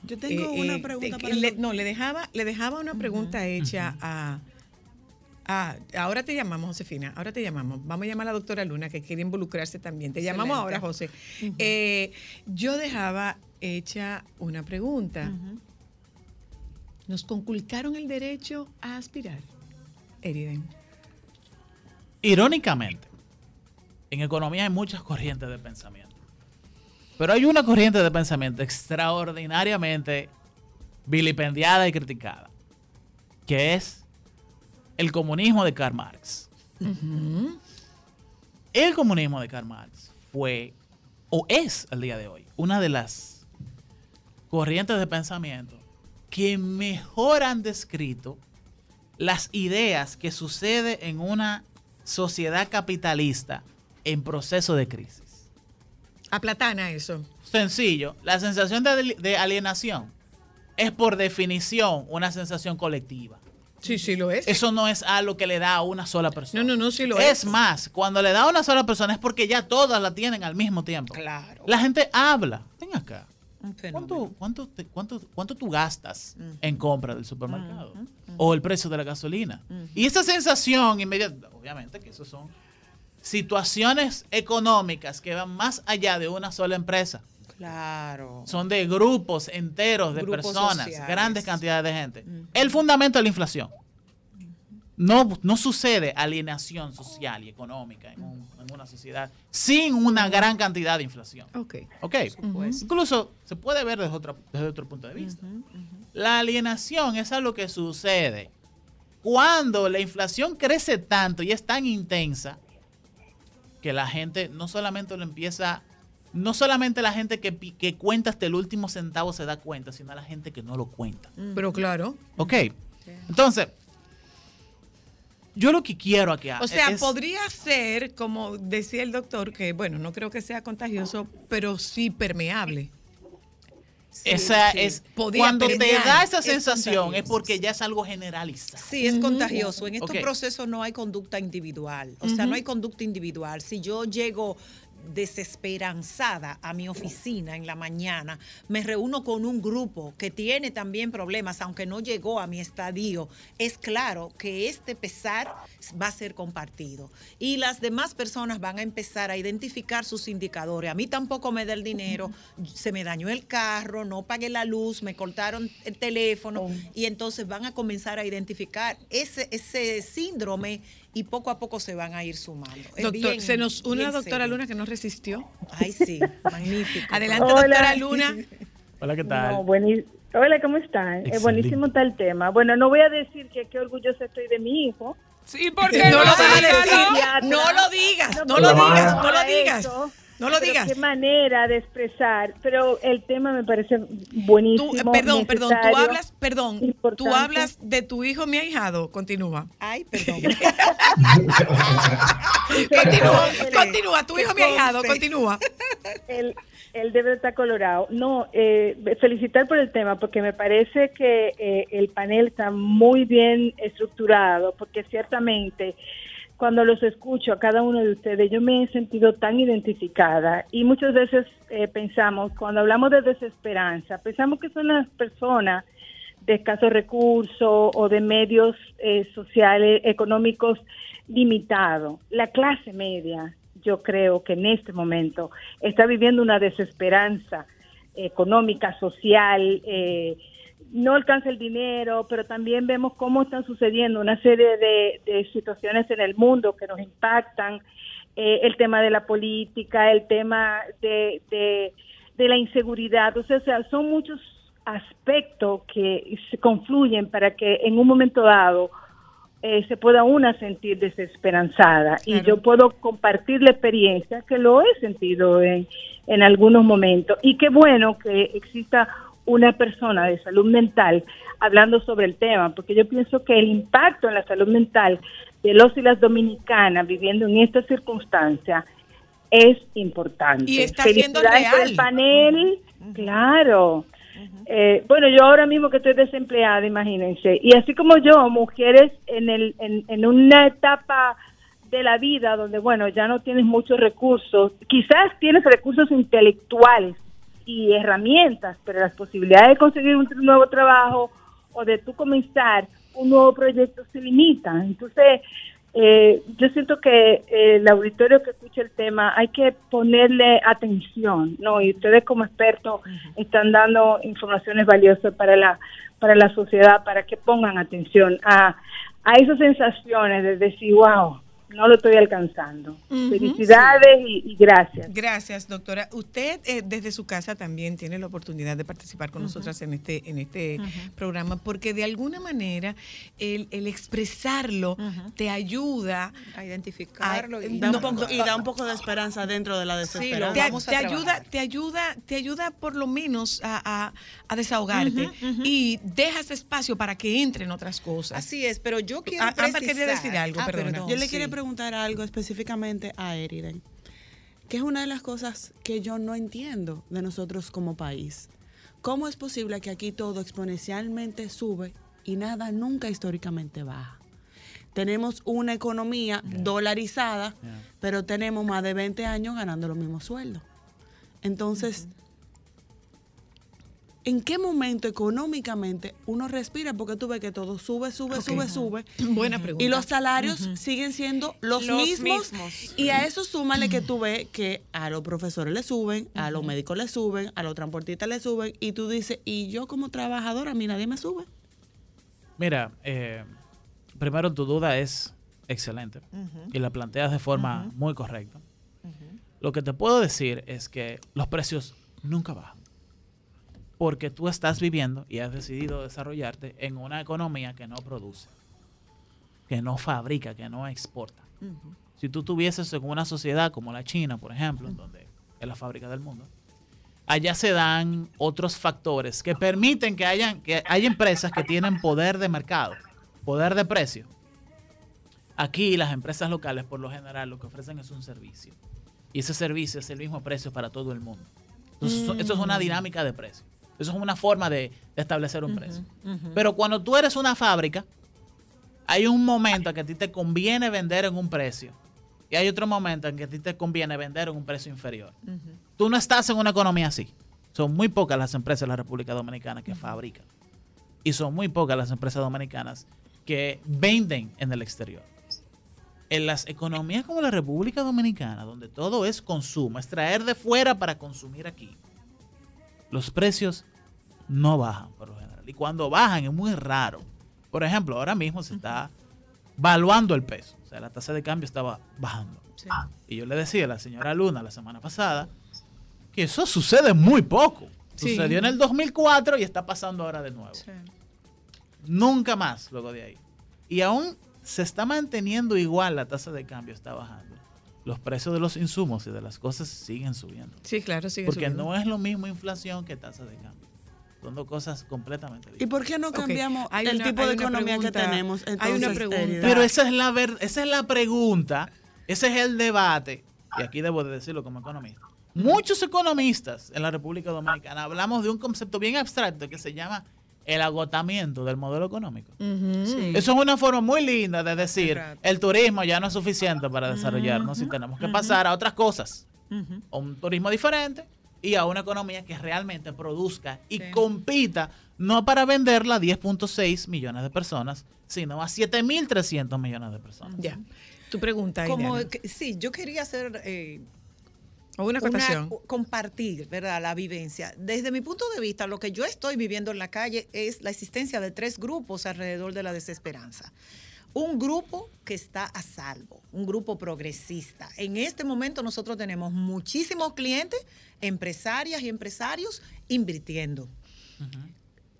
Yo tengo una pregunta te- para le- No, le dejaba, le dejaba una pregunta hecha a, a- Ahora te llamamos, Josefina. Ahora te llamamos. Vamos a llamar a la doctora Luna, que quiere involucrarse también. Te llamamos Excelente. ahora, José. Eh, yo dejaba hecha una pregunta. ¿Nos conculcaron el derecho a aspirar? Eriden. Irónicamente, en economía hay muchas corrientes de pensamiento. Pero hay una corriente de pensamiento extraordinariamente vilipendiada y criticada, que es el comunismo de Karl Marx. El comunismo de Karl Marx fue, o es al día de hoy, una de las corrientes de pensamiento que mejor han descrito las ideas que sucede en una sociedad capitalista en proceso de crisis. A Platana eso. Sencillo, la sensación de, de alienación es por definición una sensación colectiva. Sí, sí lo es. Eso no es algo que le da a una sola persona. No, no, no, sí lo es. es. más, cuando le da a una sola persona es porque ya todas la tienen al mismo tiempo. Claro. La gente habla. Ven acá. ¿Cuánto, cuánto, te- cuánto, cuánto tú gastas en compra del supermercado? O el precio de la gasolina. Y esa sensación inmediata, obviamente que eso son situaciones económicas que van más allá de una sola empresa. Claro. Son de grupos enteros de Grupos personas, sociales. grandes cantidades de gente. El fundamento de la inflación. No, no sucede alienación social y económica en, un- en una sociedad sin una gran cantidad de inflación. Ok. Ok. Incluso se puede ver desde otro, desde otro punto de vista. La alienación es algo que sucede cuando la inflación crece tanto y es tan intensa que la gente no solamente lo empieza, no solamente la gente que, que cuenta hasta el último centavo se da cuenta, sino la gente que no lo cuenta. Pero claro. Ok. Entonces, yo lo que quiero aquí O sea, es- podría ser, como decía el doctor, que bueno, no creo que sea contagioso, pero sí permeable. Esa sí. es Podía cuando te da esa Es sensación es porque ya es algo generalizado. Sí, es contagioso. En estos Ok. procesos no hay conducta individual. O sea, no hay conducta individual. Si yo llego desesperanzada a mi oficina en la mañana, me reúno con un grupo que tiene también problemas, aunque no llegó a mi estadio, es claro que este pesar va a ser compartido. Y las demás personas van a empezar a identificar sus indicadores. A mí tampoco me da el dinero, se me dañó el carro, no pagué la luz, me cortaron el teléfono. Y entonces van a comenzar a identificar ese, ese síndrome y poco a poco se van a ir sumando. Doctor, bien- se nos une la doctora serio. Luna que no resistió. Ay, sí, magnífico. Adelante, Hola. doctora Luna. Hola, ¿qué tal? No, Hola, ¿cómo están? Es Excelente. buenísimo está el tema. Bueno, no voy a decir que qué orgullosa estoy de mi hijo. Sí, porque No lo vas a decir. No lo digas, no lo digas, no lo digas. eso. No lo Pero digas. Qué manera de expresar, pero el tema me parece buenísimo. Tú, eh, perdón, perdón, tú hablas, perdón, tú importante. hablas de tu hijo, mi ahijado. Continúa. Ay, perdón. continúa, continúa, tu hijo, mi ahijado, continúa. Él, él debe estar colorado. No, eh, felicitar por el tema, porque me parece que eh, el panel está muy bien estructurado, porque ciertamente cuando los escucho a cada uno de ustedes, yo me he sentido tan identificada y muchas veces eh, pensamos, cuando hablamos de desesperanza, pensamos que son las personas de escasos recursos o de medios eh, sociales, económicos limitados. La clase media, yo creo que en este momento está viviendo una desesperanza económica, social, eh, no alcanza el dinero, pero también vemos cómo están sucediendo una serie de, de situaciones en el mundo que nos impactan, eh, el tema de la política, el tema de, de, de la inseguridad, o sea, o sea, son muchos aspectos que se confluyen para que en un momento dado eh, se pueda una sentir desesperanzada. Y yo puedo compartir la experiencia que lo he sentido en, en algunos momentos. Y qué bueno que exista una persona de salud mental hablando sobre el tema, porque yo pienso que el impacto en la salud mental de los y las dominicanas viviendo en esta circunstancia es importante. Y está siendo real. el panel, claro. Eh, bueno, yo ahora mismo que estoy desempleada, imagínense, y así como yo, mujeres en, el, en, en una etapa de la vida donde, bueno, ya no tienes muchos recursos, quizás tienes recursos intelectuales y herramientas, pero las posibilidades de conseguir un nuevo trabajo o de tú comenzar un nuevo proyecto se limitan. Entonces, eh, yo siento que eh, el auditorio que escucha el tema hay que ponerle atención, ¿no? Y ustedes como expertos están dando informaciones valiosas para la para la sociedad, para que pongan atención a, a esas sensaciones de decir, wow, no lo estoy alcanzando. Felicidades y, y gracias. Gracias, doctora. Usted eh, desde su casa también tiene la oportunidad de participar con nosotras en este, en este programa, porque de alguna manera el, el expresarlo te ayuda a identificarlo y, Da un no, poco- no, y da un poco de esperanza dentro de la Sí, desesperanza. te, te ayuda, te ayuda, te ayuda por lo menos a, a- a desahogarte y dejas espacio para que entren otras cosas. Así es, pero yo quiero precisar- decir algo, Ah, perdona. perdón, Yo le sí. quiero preguntar algo específicamente a Eriden, que es una de las cosas que yo no entiendo de nosotros como país. ¿Cómo es posible que aquí todo exponencialmente sube y nada nunca históricamente baja? Tenemos una economía dolarizada, pero tenemos más de 20 años ganando los mismos sueldos. Entonces, ¿en qué momento económicamente uno respira? Porque tú ves que todo sube, sube, sube, sube. Buena pregunta. Y los salarios siguen siendo los, Los mismos. mismos. Y a eso súmale que tú ves que a los profesores le suben, a los médicos le suben, a los transportistas le suben. Y tú dices, y yo como trabajadora, a mí nadie me sube. Mira, eh, primero tu duda es excelente y la planteas de forma muy correcta. Lo que te puedo decir es que los precios nunca bajan. Porque tú estás viviendo y has decidido desarrollarte en una economía que no produce, que no fabrica, que no exporta. Si tú tuvieses en una sociedad como la China, por ejemplo, donde es la fábrica del mundo, allá se dan otros factores que permiten que hayan que hay empresas que tienen poder de mercado, poder de precio. Aquí las empresas locales por lo general lo que ofrecen es un servicio. Y ese servicio es el mismo precio para todo el mundo. Entonces, eso- eso es una Mm. dinámica de precio. Eso es una forma de, de establecer un precio. Pero cuando tú eres una fábrica, hay un momento en que a ti te conviene vender en un precio. Y hay otro momento en que a ti te conviene vender en un precio inferior. Tú no estás en una economía así. Son muy pocas las empresas de la República Dominicana que fabrican. Y son muy pocas las empresas dominicanas que venden en el exterior. En las economías como la República Dominicana, donde todo es consumo, es traer de fuera para consumir aquí, los precios no bajan por lo general. Y cuando bajan es muy raro. Por ejemplo, ahora mismo se está valuando el peso. O sea, la tasa de cambio estaba bajando. Y yo le decía a la señora Luna la semana pasada que eso sucede muy poco. Sí. Sucedió en el 2004 y está pasando ahora de nuevo. Nunca más luego de ahí. Y aún se está manteniendo igual la tasa de cambio, está bajando. Los precios de los insumos y de las cosas siguen subiendo. Sí, claro, sigue Porque subiendo. no es lo mismo inflación que tasa de cambio. Son dos cosas completamente diferentes. ¿Y por qué no cambiamos hay el una- tipo hay de economía pregunta- que tenemos? hay una Entonces, pregunta. Pero esa es la ver, esa es la pregunta, ese es el debate, y aquí debo de decirlo como economista. Muchos economistas en la República Dominicana hablamos de un concepto bien abstracto que se llama el agotamiento del modelo económico. Sí. Eso es una forma muy linda de decir, el turismo ya no es suficiente para desarrollarnos y tenemos que pasar a otras cosas, a un turismo diferente y a una economía que realmente produzca y compita no para venderla a 10.6 millones de personas, sino a 7.300 millones de personas. Ya. Tu pregunta, Como que- sí, yo quería hacer eh, O una acotación. compartir, ¿verdad? La vivencia. Desde mi punto de vista, lo que yo estoy viviendo en la calle es la existencia de tres grupos alrededor de la desesperanza. Un grupo que está a salvo, un grupo progresista. En este momento nosotros tenemos muchísimos clientes, empresarias y empresarios invirtiendo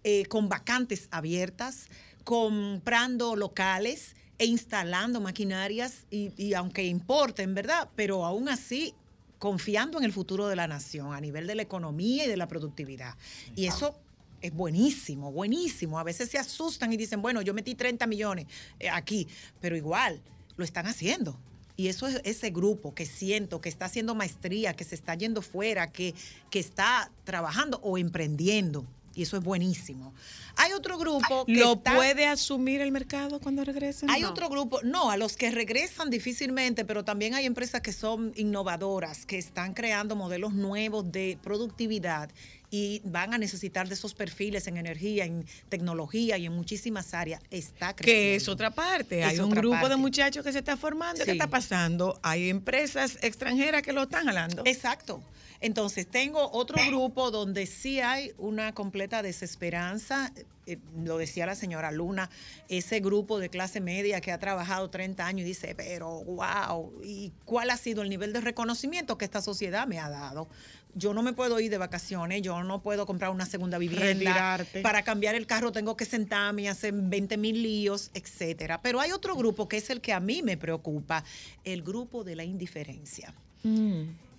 eh, con vacantes abiertas, comprando locales e instalando maquinarias y, y aunque importen, ¿verdad? Pero aún así confiando en el futuro de la nación a nivel de la economía y de la productividad. Y eso es buenísimo, buenísimo. A veces se asustan y dicen, bueno, yo metí 30 millones eh, aquí, pero igual lo están haciendo. Y eso es ese grupo que siento, que está haciendo maestría, que se está yendo fuera, que, que está trabajando o emprendiendo. Y eso es buenísimo. Hay otro grupo que ¿Lo está- puede asumir el mercado cuando regresen? hay No. otro grupo, no, a los que regresan difícilmente, pero también hay empresas que son innovadoras, que están creando modelos nuevos de productividad y van a necesitar de esos perfiles en energía, en tecnología y en muchísimas áreas. Está creciendo. Que es otra parte. Es Hay un grupo de muchachos que se está formando. ¿Qué está pasando? Hay empresas extranjeras que lo están jalando. Exacto. Entonces, tengo otro grupo donde sí hay una completa desesperanza. eh, lo decía la señora Luna, ese grupo de clase media que ha trabajado 30 años y dice, pero wow, ¿y cuál ha sido el nivel de reconocimiento que esta sociedad me ha dado? Yo no me puedo ir de vacaciones, yo no puedo comprar una segunda vivienda. Retirarte. Para cambiar el carro tengo que sentarme y hacer 20 mil líos, etcétera. Pero hay otro grupo que es el que a mí me preocupa, el grupo de la indiferencia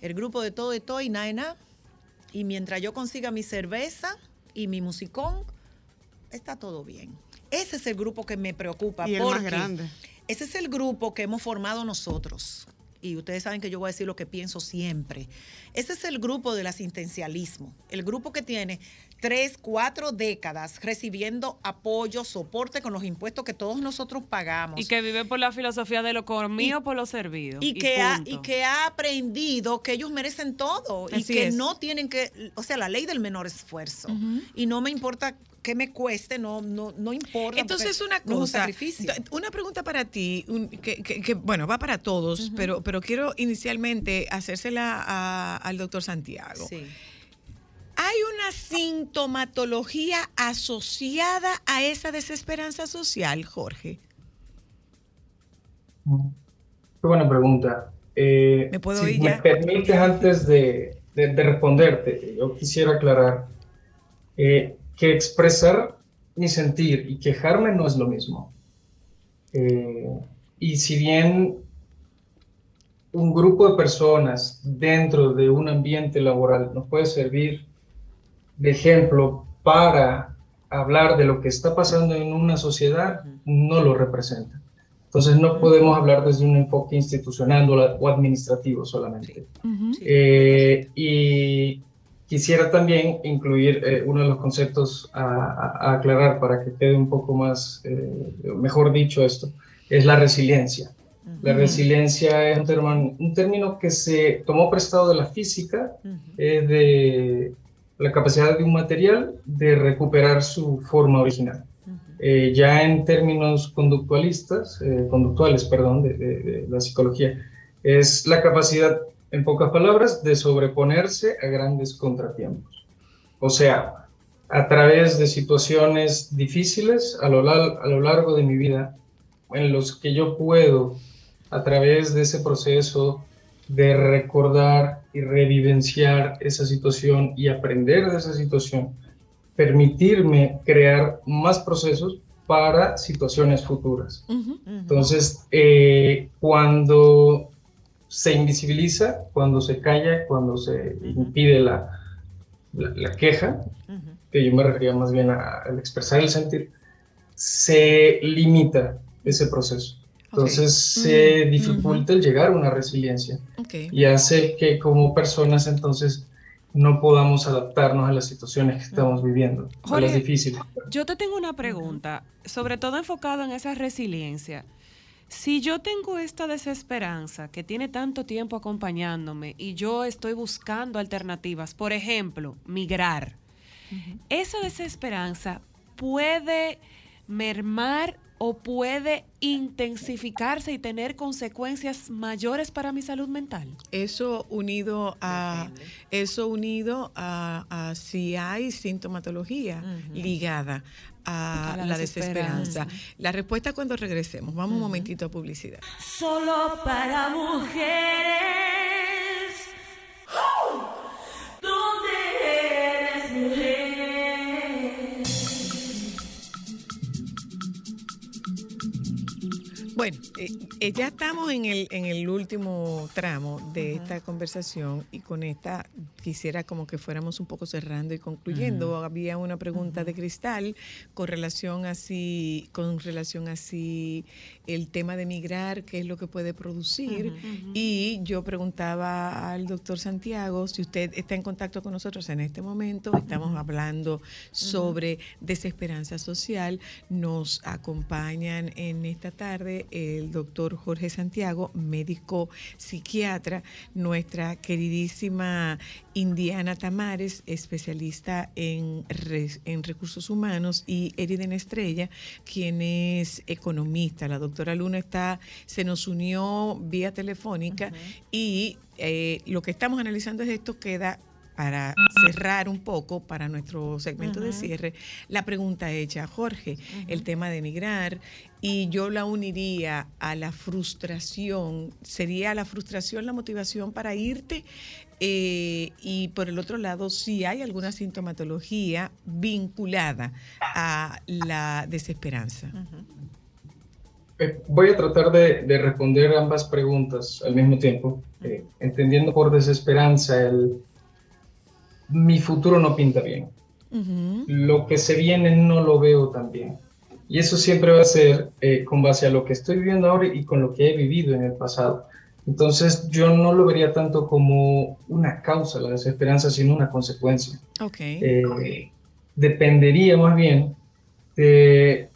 el grupo de todo de todo y nada de nada. Y mientras yo consiga mi cerveza y mi musicón, está todo bien. Ese es el grupo que me preocupa. Y el más porque grande. Ese es el grupo que hemos formado nosotros. Y ustedes saben que yo voy a decir lo que pienso siempre. Ese es el grupo del asistencialismo. El grupo que tiene tres, cuatro décadas recibiendo apoyo, soporte con los impuestos que todos nosotros pagamos. Y que vive por la filosofía de lo comido por lo servido. Y que, ha, y que ha aprendido que ellos merecen todo y que es. no tienen que, o sea, la ley del menor esfuerzo. Y no me importa que me cueste, no, no, no importa. Entonces, una no es un cosa, sacrificio. t- una pregunta para ti, un- que, que- que, bueno, va para todos, pero, pero quiero inicialmente hacérsela a- al doctor Santiago. ¿Hay una sintomatología asociada a esa desesperanza social, Jorge? Qué buena pregunta. Eh, ¿Me puedo si ir me ya? permites, antes de, de- de responderte, yo quisiera aclarar eh, que expresar mi sentir y quejarme no es lo mismo. Eh, y si bien un grupo de personas dentro de un ambiente laboral nos puede servir de ejemplo para hablar de lo que está pasando en una sociedad, no lo representa. Entonces no podemos hablar desde un enfoque institucional o administrativo solamente. Eh, y quisiera también incluir eh, uno de los conceptos a, a- a aclarar para que quede un poco más, eh, mejor dicho esto, es la resiliencia. La Ujú. resiliencia es un término, un término que se tomó prestado de la física, eh, de la capacidad de un material de recuperar su forma original. Eh, ya en términos conductualistas, eh, conductuales, perdón, de, de- de la psicología, es la capacidad, en pocas palabras, de sobreponerse a grandes contratiempos. O sea, a través de situaciones difíciles a lo, a lo largo de mi vida, en los que yo puedo, a través de ese proceso de recordar y revivenciar esa situación y aprender de esa situación, permitirme crear más procesos para situaciones futuras. Entonces, eh, cuando se invisibiliza cuando se calla, cuando se impide la, la, la queja, que yo me refería más bien al expresar el sentir, se limita ese proceso. Entonces se Ujú, dificulta el llegar a una resiliencia Ok. y hace que como personas entonces no podamos adaptarnos a las situaciones que estamos viviendo, a las Jorge, difíciles. Yo te tengo una pregunta, sobre todo enfocado en esa resiliencia. Si yo tengo esta desesperanza que tiene tanto tiempo acompañándome y yo estoy buscando alternativas, por ejemplo, migrar, esa desesperanza puede mermar o puede intensificarse y tener consecuencias mayores para mi salud mental. Eso unido a eso unido a, a si hay sintomatología ligada a, A la la, desesperanza. desesperanza. La respuesta cuando regresemos. Vamos un momentito a publicidad. Solo para mujeres. ¿Dónde eres mujer? Bueno, eh, eh, ya estamos en el, en el último tramo de esta conversación y con esta quisiera como que fuéramos un poco cerrando y concluyendo. Había una pregunta de Cristal con relación así, con relación así el tema de migrar, qué es lo que puede producir. Y yo preguntaba al doctor Santiago si usted está en contacto con nosotros en este momento. Estamos hablando sobre desesperanza social. Nos acompañan en esta tarde el doctor Jorge Santiago, médico psiquiatra, nuestra queridísima Indiana Tamares, especialista en, res- en recursos humanos, y Eriden Estrella, quien es economista. La doctora Luna está, se nos unió vía telefónica y eh, lo que estamos analizando es esto queda para cerrar un poco para nuestro segmento de cierre, la pregunta hecha a Jorge, el tema de emigrar, y yo la uniría a la frustración, sería la frustración la motivación para irte, Eh, y por el otro lado, si hay alguna sintomatología vinculada a la desesperanza. Eh, Voy a tratar de, de responder ambas preguntas al mismo tiempo, eh, entendiendo por desesperanza el mi futuro no pinta bien, lo que se viene no lo veo tan bien. Y eso siempre va a ser eh, con base a lo que estoy viviendo ahora y con lo que he vivido en el pasado. Entonces yo no lo vería tanto como una causa la desesperanza, sino una consecuencia. Ok. Eh, dependería más bien de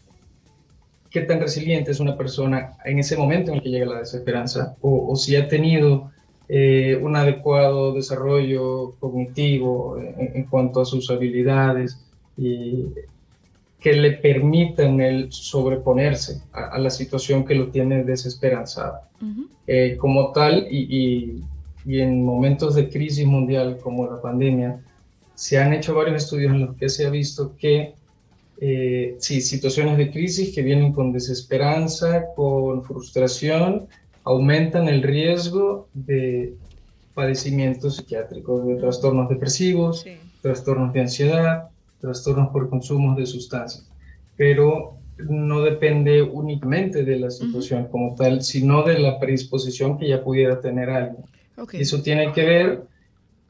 qué tan resiliente es una persona en ese momento en el que llega la desesperanza o, o si ha tenido eh, un adecuado desarrollo cognitivo en, en cuanto a sus habilidades y que le permitan el sobreponerse a, a la situación que lo tiene desesperanzado. Eh, como tal, y, y- y en momentos de crisis mundial como la pandemia, se han hecho varios estudios en los que se ha visto que eh, sí, situaciones de crisis que vienen con desesperanza, con frustración, aumentan el riesgo de padecimientos psiquiátricos, de trastornos depresivos, trastornos de ansiedad, trastornos por consumo de sustancias. Pero no depende únicamente de la situación como tal, sino de la predisposición que ya pudiera tener alguien. Eso tiene que ver,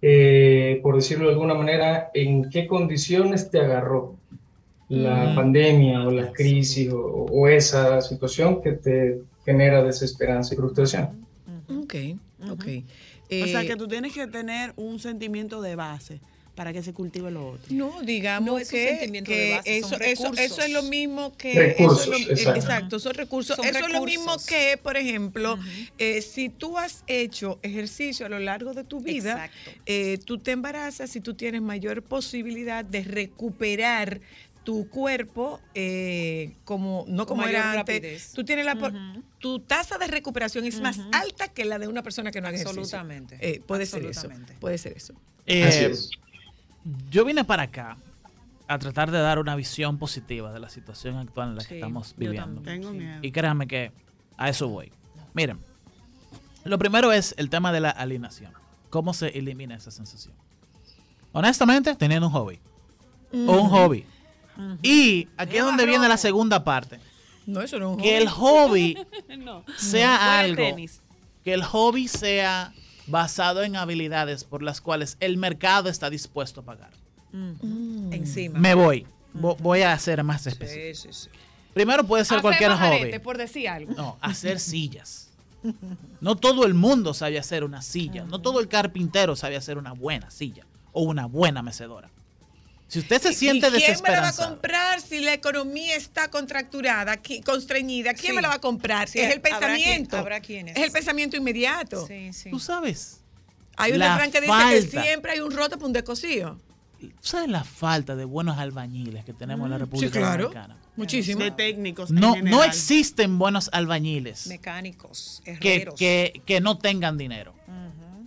eh, por decirlo de alguna manera, en qué condiciones te agarró la Mm. pandemia o la crisis o, o esa situación que te genera desesperanza y frustración. Ok, ok. o sea Eh, que tú tienes que tener un sentimiento de base para que se cultive lo otro. No, digamos No que, sentimiento de que base, eso, eso, eso es lo mismo que Recursos, eso es lo- eh, exacto. exacto, son recursos. Son eso es lo mismo que, por ejemplo, eh, si tú has hecho ejercicio a lo largo de tu vida, eh, tú te embarazas y tú tienes mayor posibilidad de recuperar tu cuerpo eh, como no como mayor era antes. rapidez. Tú tienes la tu tasa de recuperación es más alta que la de una persona que no haga ejercicio. Absolutamente. Eh, puede ser eso. Absolutamente. Puede ser eso. Eh, Así es. Yo vine para acá a tratar de dar una visión positiva de la situación actual en la que estamos viviendo. Tengo sí. miedo. Y créanme que a eso voy. Miren, lo primero es el tema de la alienación. ¿Cómo se elimina esa sensación? Honestamente, teniendo un hobby. O un Y aquí es donde viene la segunda parte. No, eso no es un Que el hobby no. sea algo tenis. que el hobby sea basado en habilidades por las cuales el mercado está dispuesto a pagar. Encima. Me voy. Vo- Voy a ser más específico. Sí, sí, sí. Primero puede ser Hacer cualquier hobby. por decir algo. No, hacer sillas. No todo el mundo sabe hacer una silla. No todo el carpintero sabe hacer una buena silla o una buena mecedora. Si usted se siente ¿Y quién me la va a comprar si la economía está contracturada, qui- constreñida? ¿Quién Sí. me la va a comprar? Sí, es el habrá quien- pensamiento. habrá quienes. Es el pensamiento inmediato. Sí, sí. tú sabes, Hay un La refrán que dice que siempre hay un roto para un descosido. tú sabes la falta de buenos albañiles que tenemos en la República Mm, Sí, claro. Dominicana. Muchísimo. De técnicos. en No, no existen buenos albañiles Mecánicos, que, herreros. que, que no tengan dinero.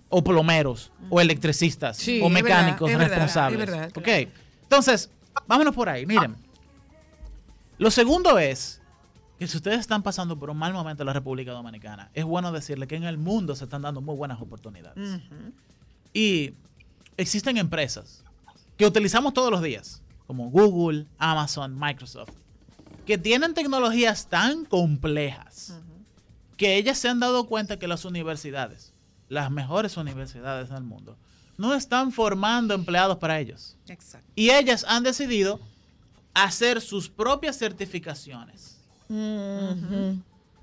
O plomeros, o electricistas, Sí, o mecánicos verdad, es verdad, responsables. es verdad, Ok. Entonces, vámonos por ahí. Miren. Lo segundo es que si ustedes están pasando por un mal momento en la República Dominicana, es bueno decirle que en el mundo se están dando muy buenas oportunidades. Y existen empresas que utilizamos todos los días, como Google, Amazon, Microsoft, que tienen tecnologías tan complejas que ellas se han dado cuenta que las universidades, las mejores universidades del mundo, no están formando empleados para ellos. Exacto. Y ellas han decidido hacer sus propias certificaciones. Buen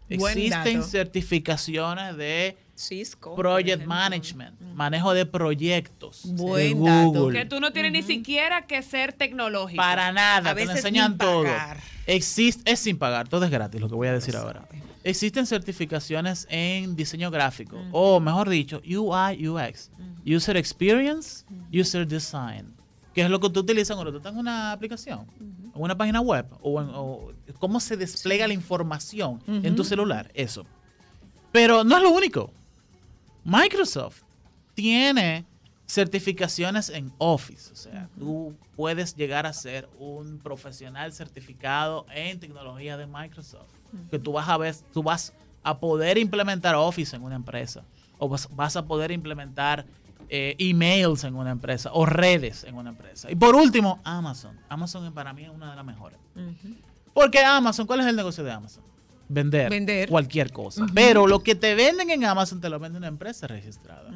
Existen certificaciones de Cisco. Project Management, manejo de proyectos. Buen de dato. Que tú no tienes ni siquiera que ser tecnológico. Para nada, A te lo veces enseñan sin todo. pagar. Existe, es sin pagar, todo es gratis, lo que voy a decir ahora. Existen certificaciones en diseño gráfico, o mejor dicho, UI, UX, User Experience, User Design, que es lo que tú utilizas cuando tú estás en una aplicación, en una página web, o, en- o cómo se despliega la información en tu celular, eso. Pero no es lo único. Microsoft tiene certificaciones en Office. O sea, tú puedes llegar a ser un profesional certificado en tecnología de Microsoft. Que tú vas a ver, tú vas a poder implementar Office en una empresa. O vas, vas a poder implementar eh, emails en una empresa. O redes en una empresa. Y por último, Amazon. Amazon para mí es una de las mejores. Porque Amazon, ¿cuál es el negocio de Amazon? Vender, Vender. cualquier cosa. Pero lo que te venden en Amazon te lo vende una empresa registrada.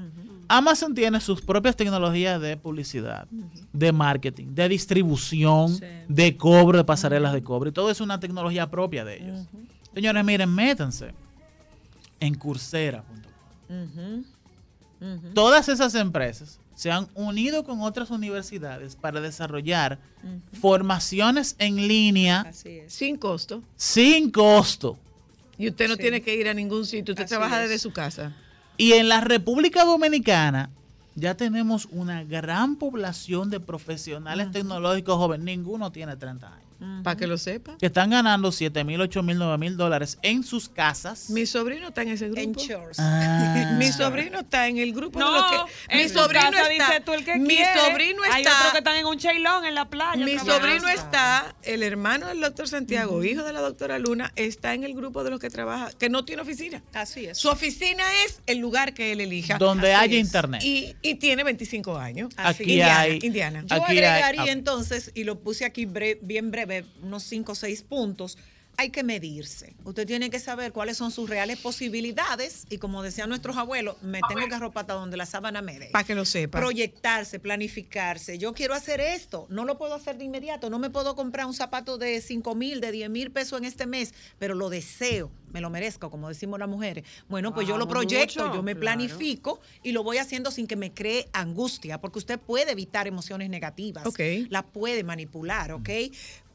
Amazon tiene sus propias tecnologías de publicidad, de marketing, de distribución, de cobro, de pasarelas de cobro. Y todo es una tecnología propia de ellos. Señores, miren, métanse en coursera.com. Todas esas empresas se han unido con otras universidades para desarrollar formaciones en línea Así es. Sin costo. sin costo. Y usted no Sí. tiene que ir a ningún sitio. Usted Así trabaja es. desde su casa. Y en la República Dominicana ya tenemos una gran población de profesionales tecnológicos jóvenes. Ninguno tiene 30 años. Para que lo sepa. Que están ganando 7 mil, 8 mil, 9 mil dólares en sus casas. Mi sobrino está en ese grupo. En chores. Ah. Mi sobrino está en el grupo No, de los que. Mi sobrino casa está. dice tú el que mi quiere. sobrino Hay está. otros que están en un chailón en la playa. Mi trabajando. sobrino está, el hermano del doctor Santiago, hijo de la doctora Luna, está en el grupo de los que trabaja, que no tiene oficina. Así es. Su oficina es el lugar que él elija. Donde Así haya es. internet. Y, y tiene 25 años. Aquí Indiana, hay- Indiana. Yo Aquí hay- agregaría ah. entonces, y lo puse aquí bre- bien breve, unos 5 o 6 puntos, hay que medirse. Usted tiene que saber cuáles son sus reales posibilidades y como decían nuestros abuelos, me tengo que arropar hasta donde la sábana me dé. Para que lo sepa. Proyectarse, planificarse. Yo quiero hacer esto, no lo puedo hacer de inmediato, no me puedo comprar un zapato de 5 mil, de 10 mil pesos en este mes, pero lo deseo, me lo merezco, como decimos las mujeres. Bueno, pues yo lo proyecto, mucho, yo me claro. planifico y lo voy haciendo sin que me cree angustia, porque usted puede evitar emociones negativas, Ok. la puede manipular, ¿ok?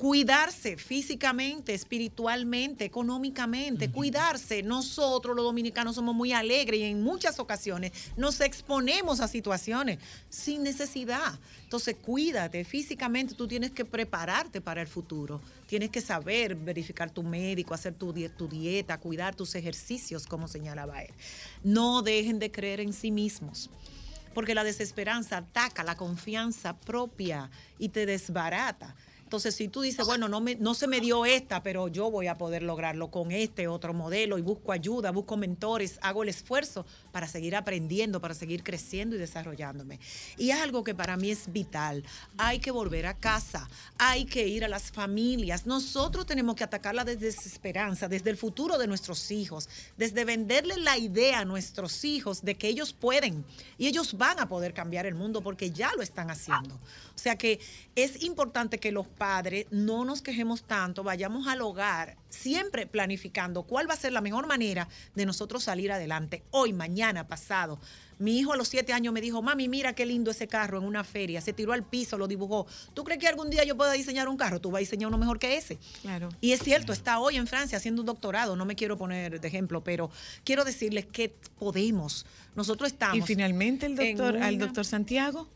Cuidarse físicamente, espiritualmente, económicamente, cuidarse. Nosotros los dominicanos somos muy alegres y en muchas ocasiones nos exponemos a situaciones sin necesidad. Entonces, cuídate físicamente, tú tienes que prepararte para el futuro. Tienes que saber verificar tu médico, hacer tu, tu dieta, cuidar tus ejercicios, como señalaba él. No dejen de creer en sí mismos porque la desesperanza ataca la confianza propia y te desbarata. Entonces, si tú dices, bueno, no, me, no se me dio esta, pero yo voy a poder lograrlo con este otro modelo y busco ayuda, busco mentores, hago el esfuerzo para seguir aprendiendo, para seguir creciendo y desarrollándome. Y es algo que para mí es vital. Hay que volver a casa, hay que ir a las familias. Nosotros tenemos que atacar la desesperanza desde el futuro de nuestros hijos, desde venderle la idea a nuestros hijos de que ellos pueden y ellos van a poder cambiar el mundo porque ya lo están haciendo. O sea que es importante que los padres no nos quejemos tanto, vayamos al hogar siempre planificando cuál va a ser la mejor manera de nosotros salir adelante, hoy, mañana, pasado. Mi hijo a los siete años me dijo, mami, mira qué lindo ese carro en una feria, se tiró al piso, lo dibujó. ¿Tú crees que algún día yo pueda diseñar un carro? Tú vas a diseñar uno mejor que ese. Claro. Y es cierto, está hoy en Francia haciendo un doctorado, no me quiero poner de ejemplo, pero quiero decirles que podemos. Nosotros estamos. Y finalmente el doctor, al doctor Santiago,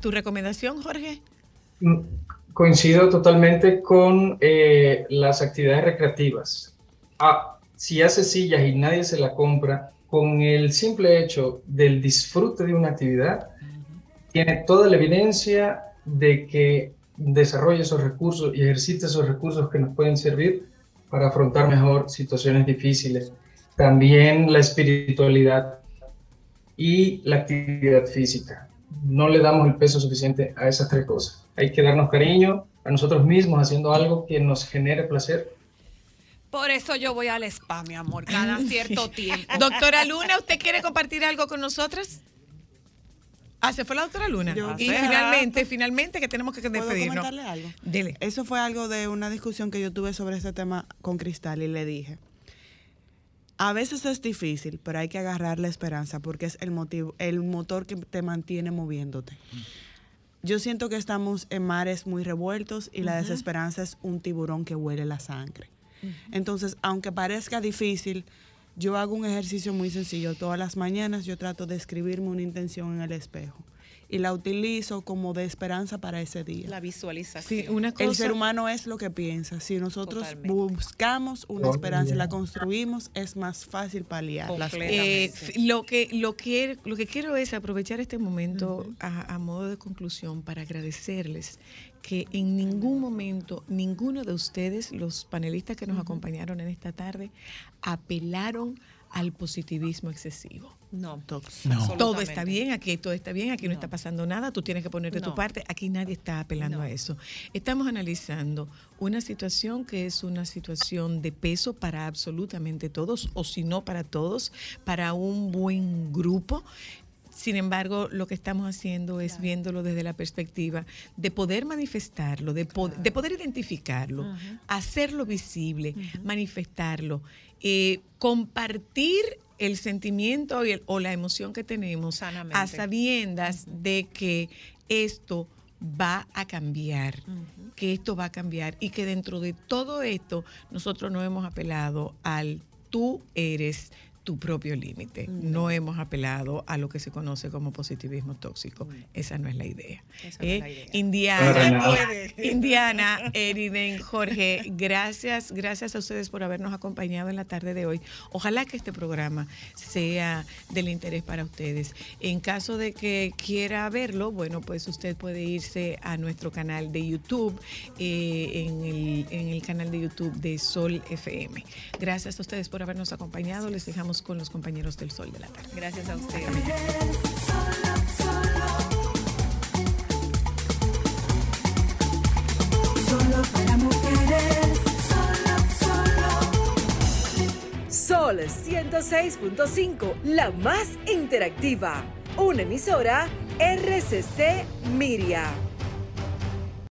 ¿tu recomendación, Jorge? Coincido totalmente con eh, las actividades recreativas. Ah, si hace sillas y nadie se la compra, con el simple hecho del disfrute de una actividad, tiene toda la evidencia de que desarrolla esos recursos y ejercita esos recursos que nos pueden servir para afrontar mejor situaciones difíciles. También la espiritualidad y la actividad física. No le damos el peso suficiente a esas tres cosas. Hay que darnos cariño a nosotros mismos haciendo algo que nos genere placer. Por eso yo voy al spa, mi amor, cada cierto tiempo. Doctora Luna, ¿usted quiere compartir algo con nosotras? Ah, se fue la doctora Luna. Yo- y Hace finalmente, finalmente que tenemos que ¿Puedo despedirnos. comentarle algo? Dele. Eso fue algo de una discusión que yo tuve sobre este tema con Cristal y le dije, a veces es difícil, pero hay que agarrar la esperanza porque es el motivo, el motor que te mantiene moviéndote. Yo siento que estamos en mares muy revueltos y la desesperanza es un tiburón que huele la sangre. Entonces, aunque parezca difícil, yo hago un ejercicio muy sencillo. Todas las mañanas yo trato de escribirme una intención en el espejo y la utilizo como de esperanza para ese día. La visualización. Sí, una El cosa- ser humano es lo que piensa. Si nosotros Totalmente. buscamos una Oh, esperanza y la construimos, es más fácil paliar las cosas. Eh, lo, que, lo, que, lo que quiero es aprovechar este momento a, a modo de conclusión para agradecerles que en ningún momento ninguno de ustedes, los panelistas que nos acompañaron en esta tarde, apelaron al positivismo excesivo. No, Todo está bien, aquí todo está bien, aquí no, está pasando nada, tú tienes que poner de tu parte, aquí nadie está apelando a eso. Estamos analizando una situación que es una situación de peso para absolutamente todos, o si no para todos, para un buen grupo. Sin embargo, lo que estamos haciendo es viéndolo desde la perspectiva de poder manifestarlo, de, po- de poder identificarlo, hacerlo visible, manifestarlo, eh, compartir el sentimiento el- o la emoción que tenemos Sanamente. a sabiendas de que esto va a cambiar, que esto va a cambiar y que dentro de todo esto nosotros no hemos apelado al tú eres tu propio límite. No hemos apelado a lo que se conoce como positivismo tóxico. Esa no es la idea. Esa no es Eh, la idea. Indiana. Indiana, Eriden, Jorge, gracias, gracias a ustedes por habernos acompañado en la tarde de hoy. Ojalá que este programa sea del interés para ustedes. En caso de que quiera verlo, bueno, pues usted puede irse a nuestro canal de YouTube, eh, en, el, en el canal de YouTube de Sol FM. Gracias a ustedes por habernos acompañado. Les dejamos con los compañeros del Sol de la tarde. Gracias a ustedes. Solo para mujeres, solo, solo. Sol 106.5, la más interactiva. Una emisora RCC Miria.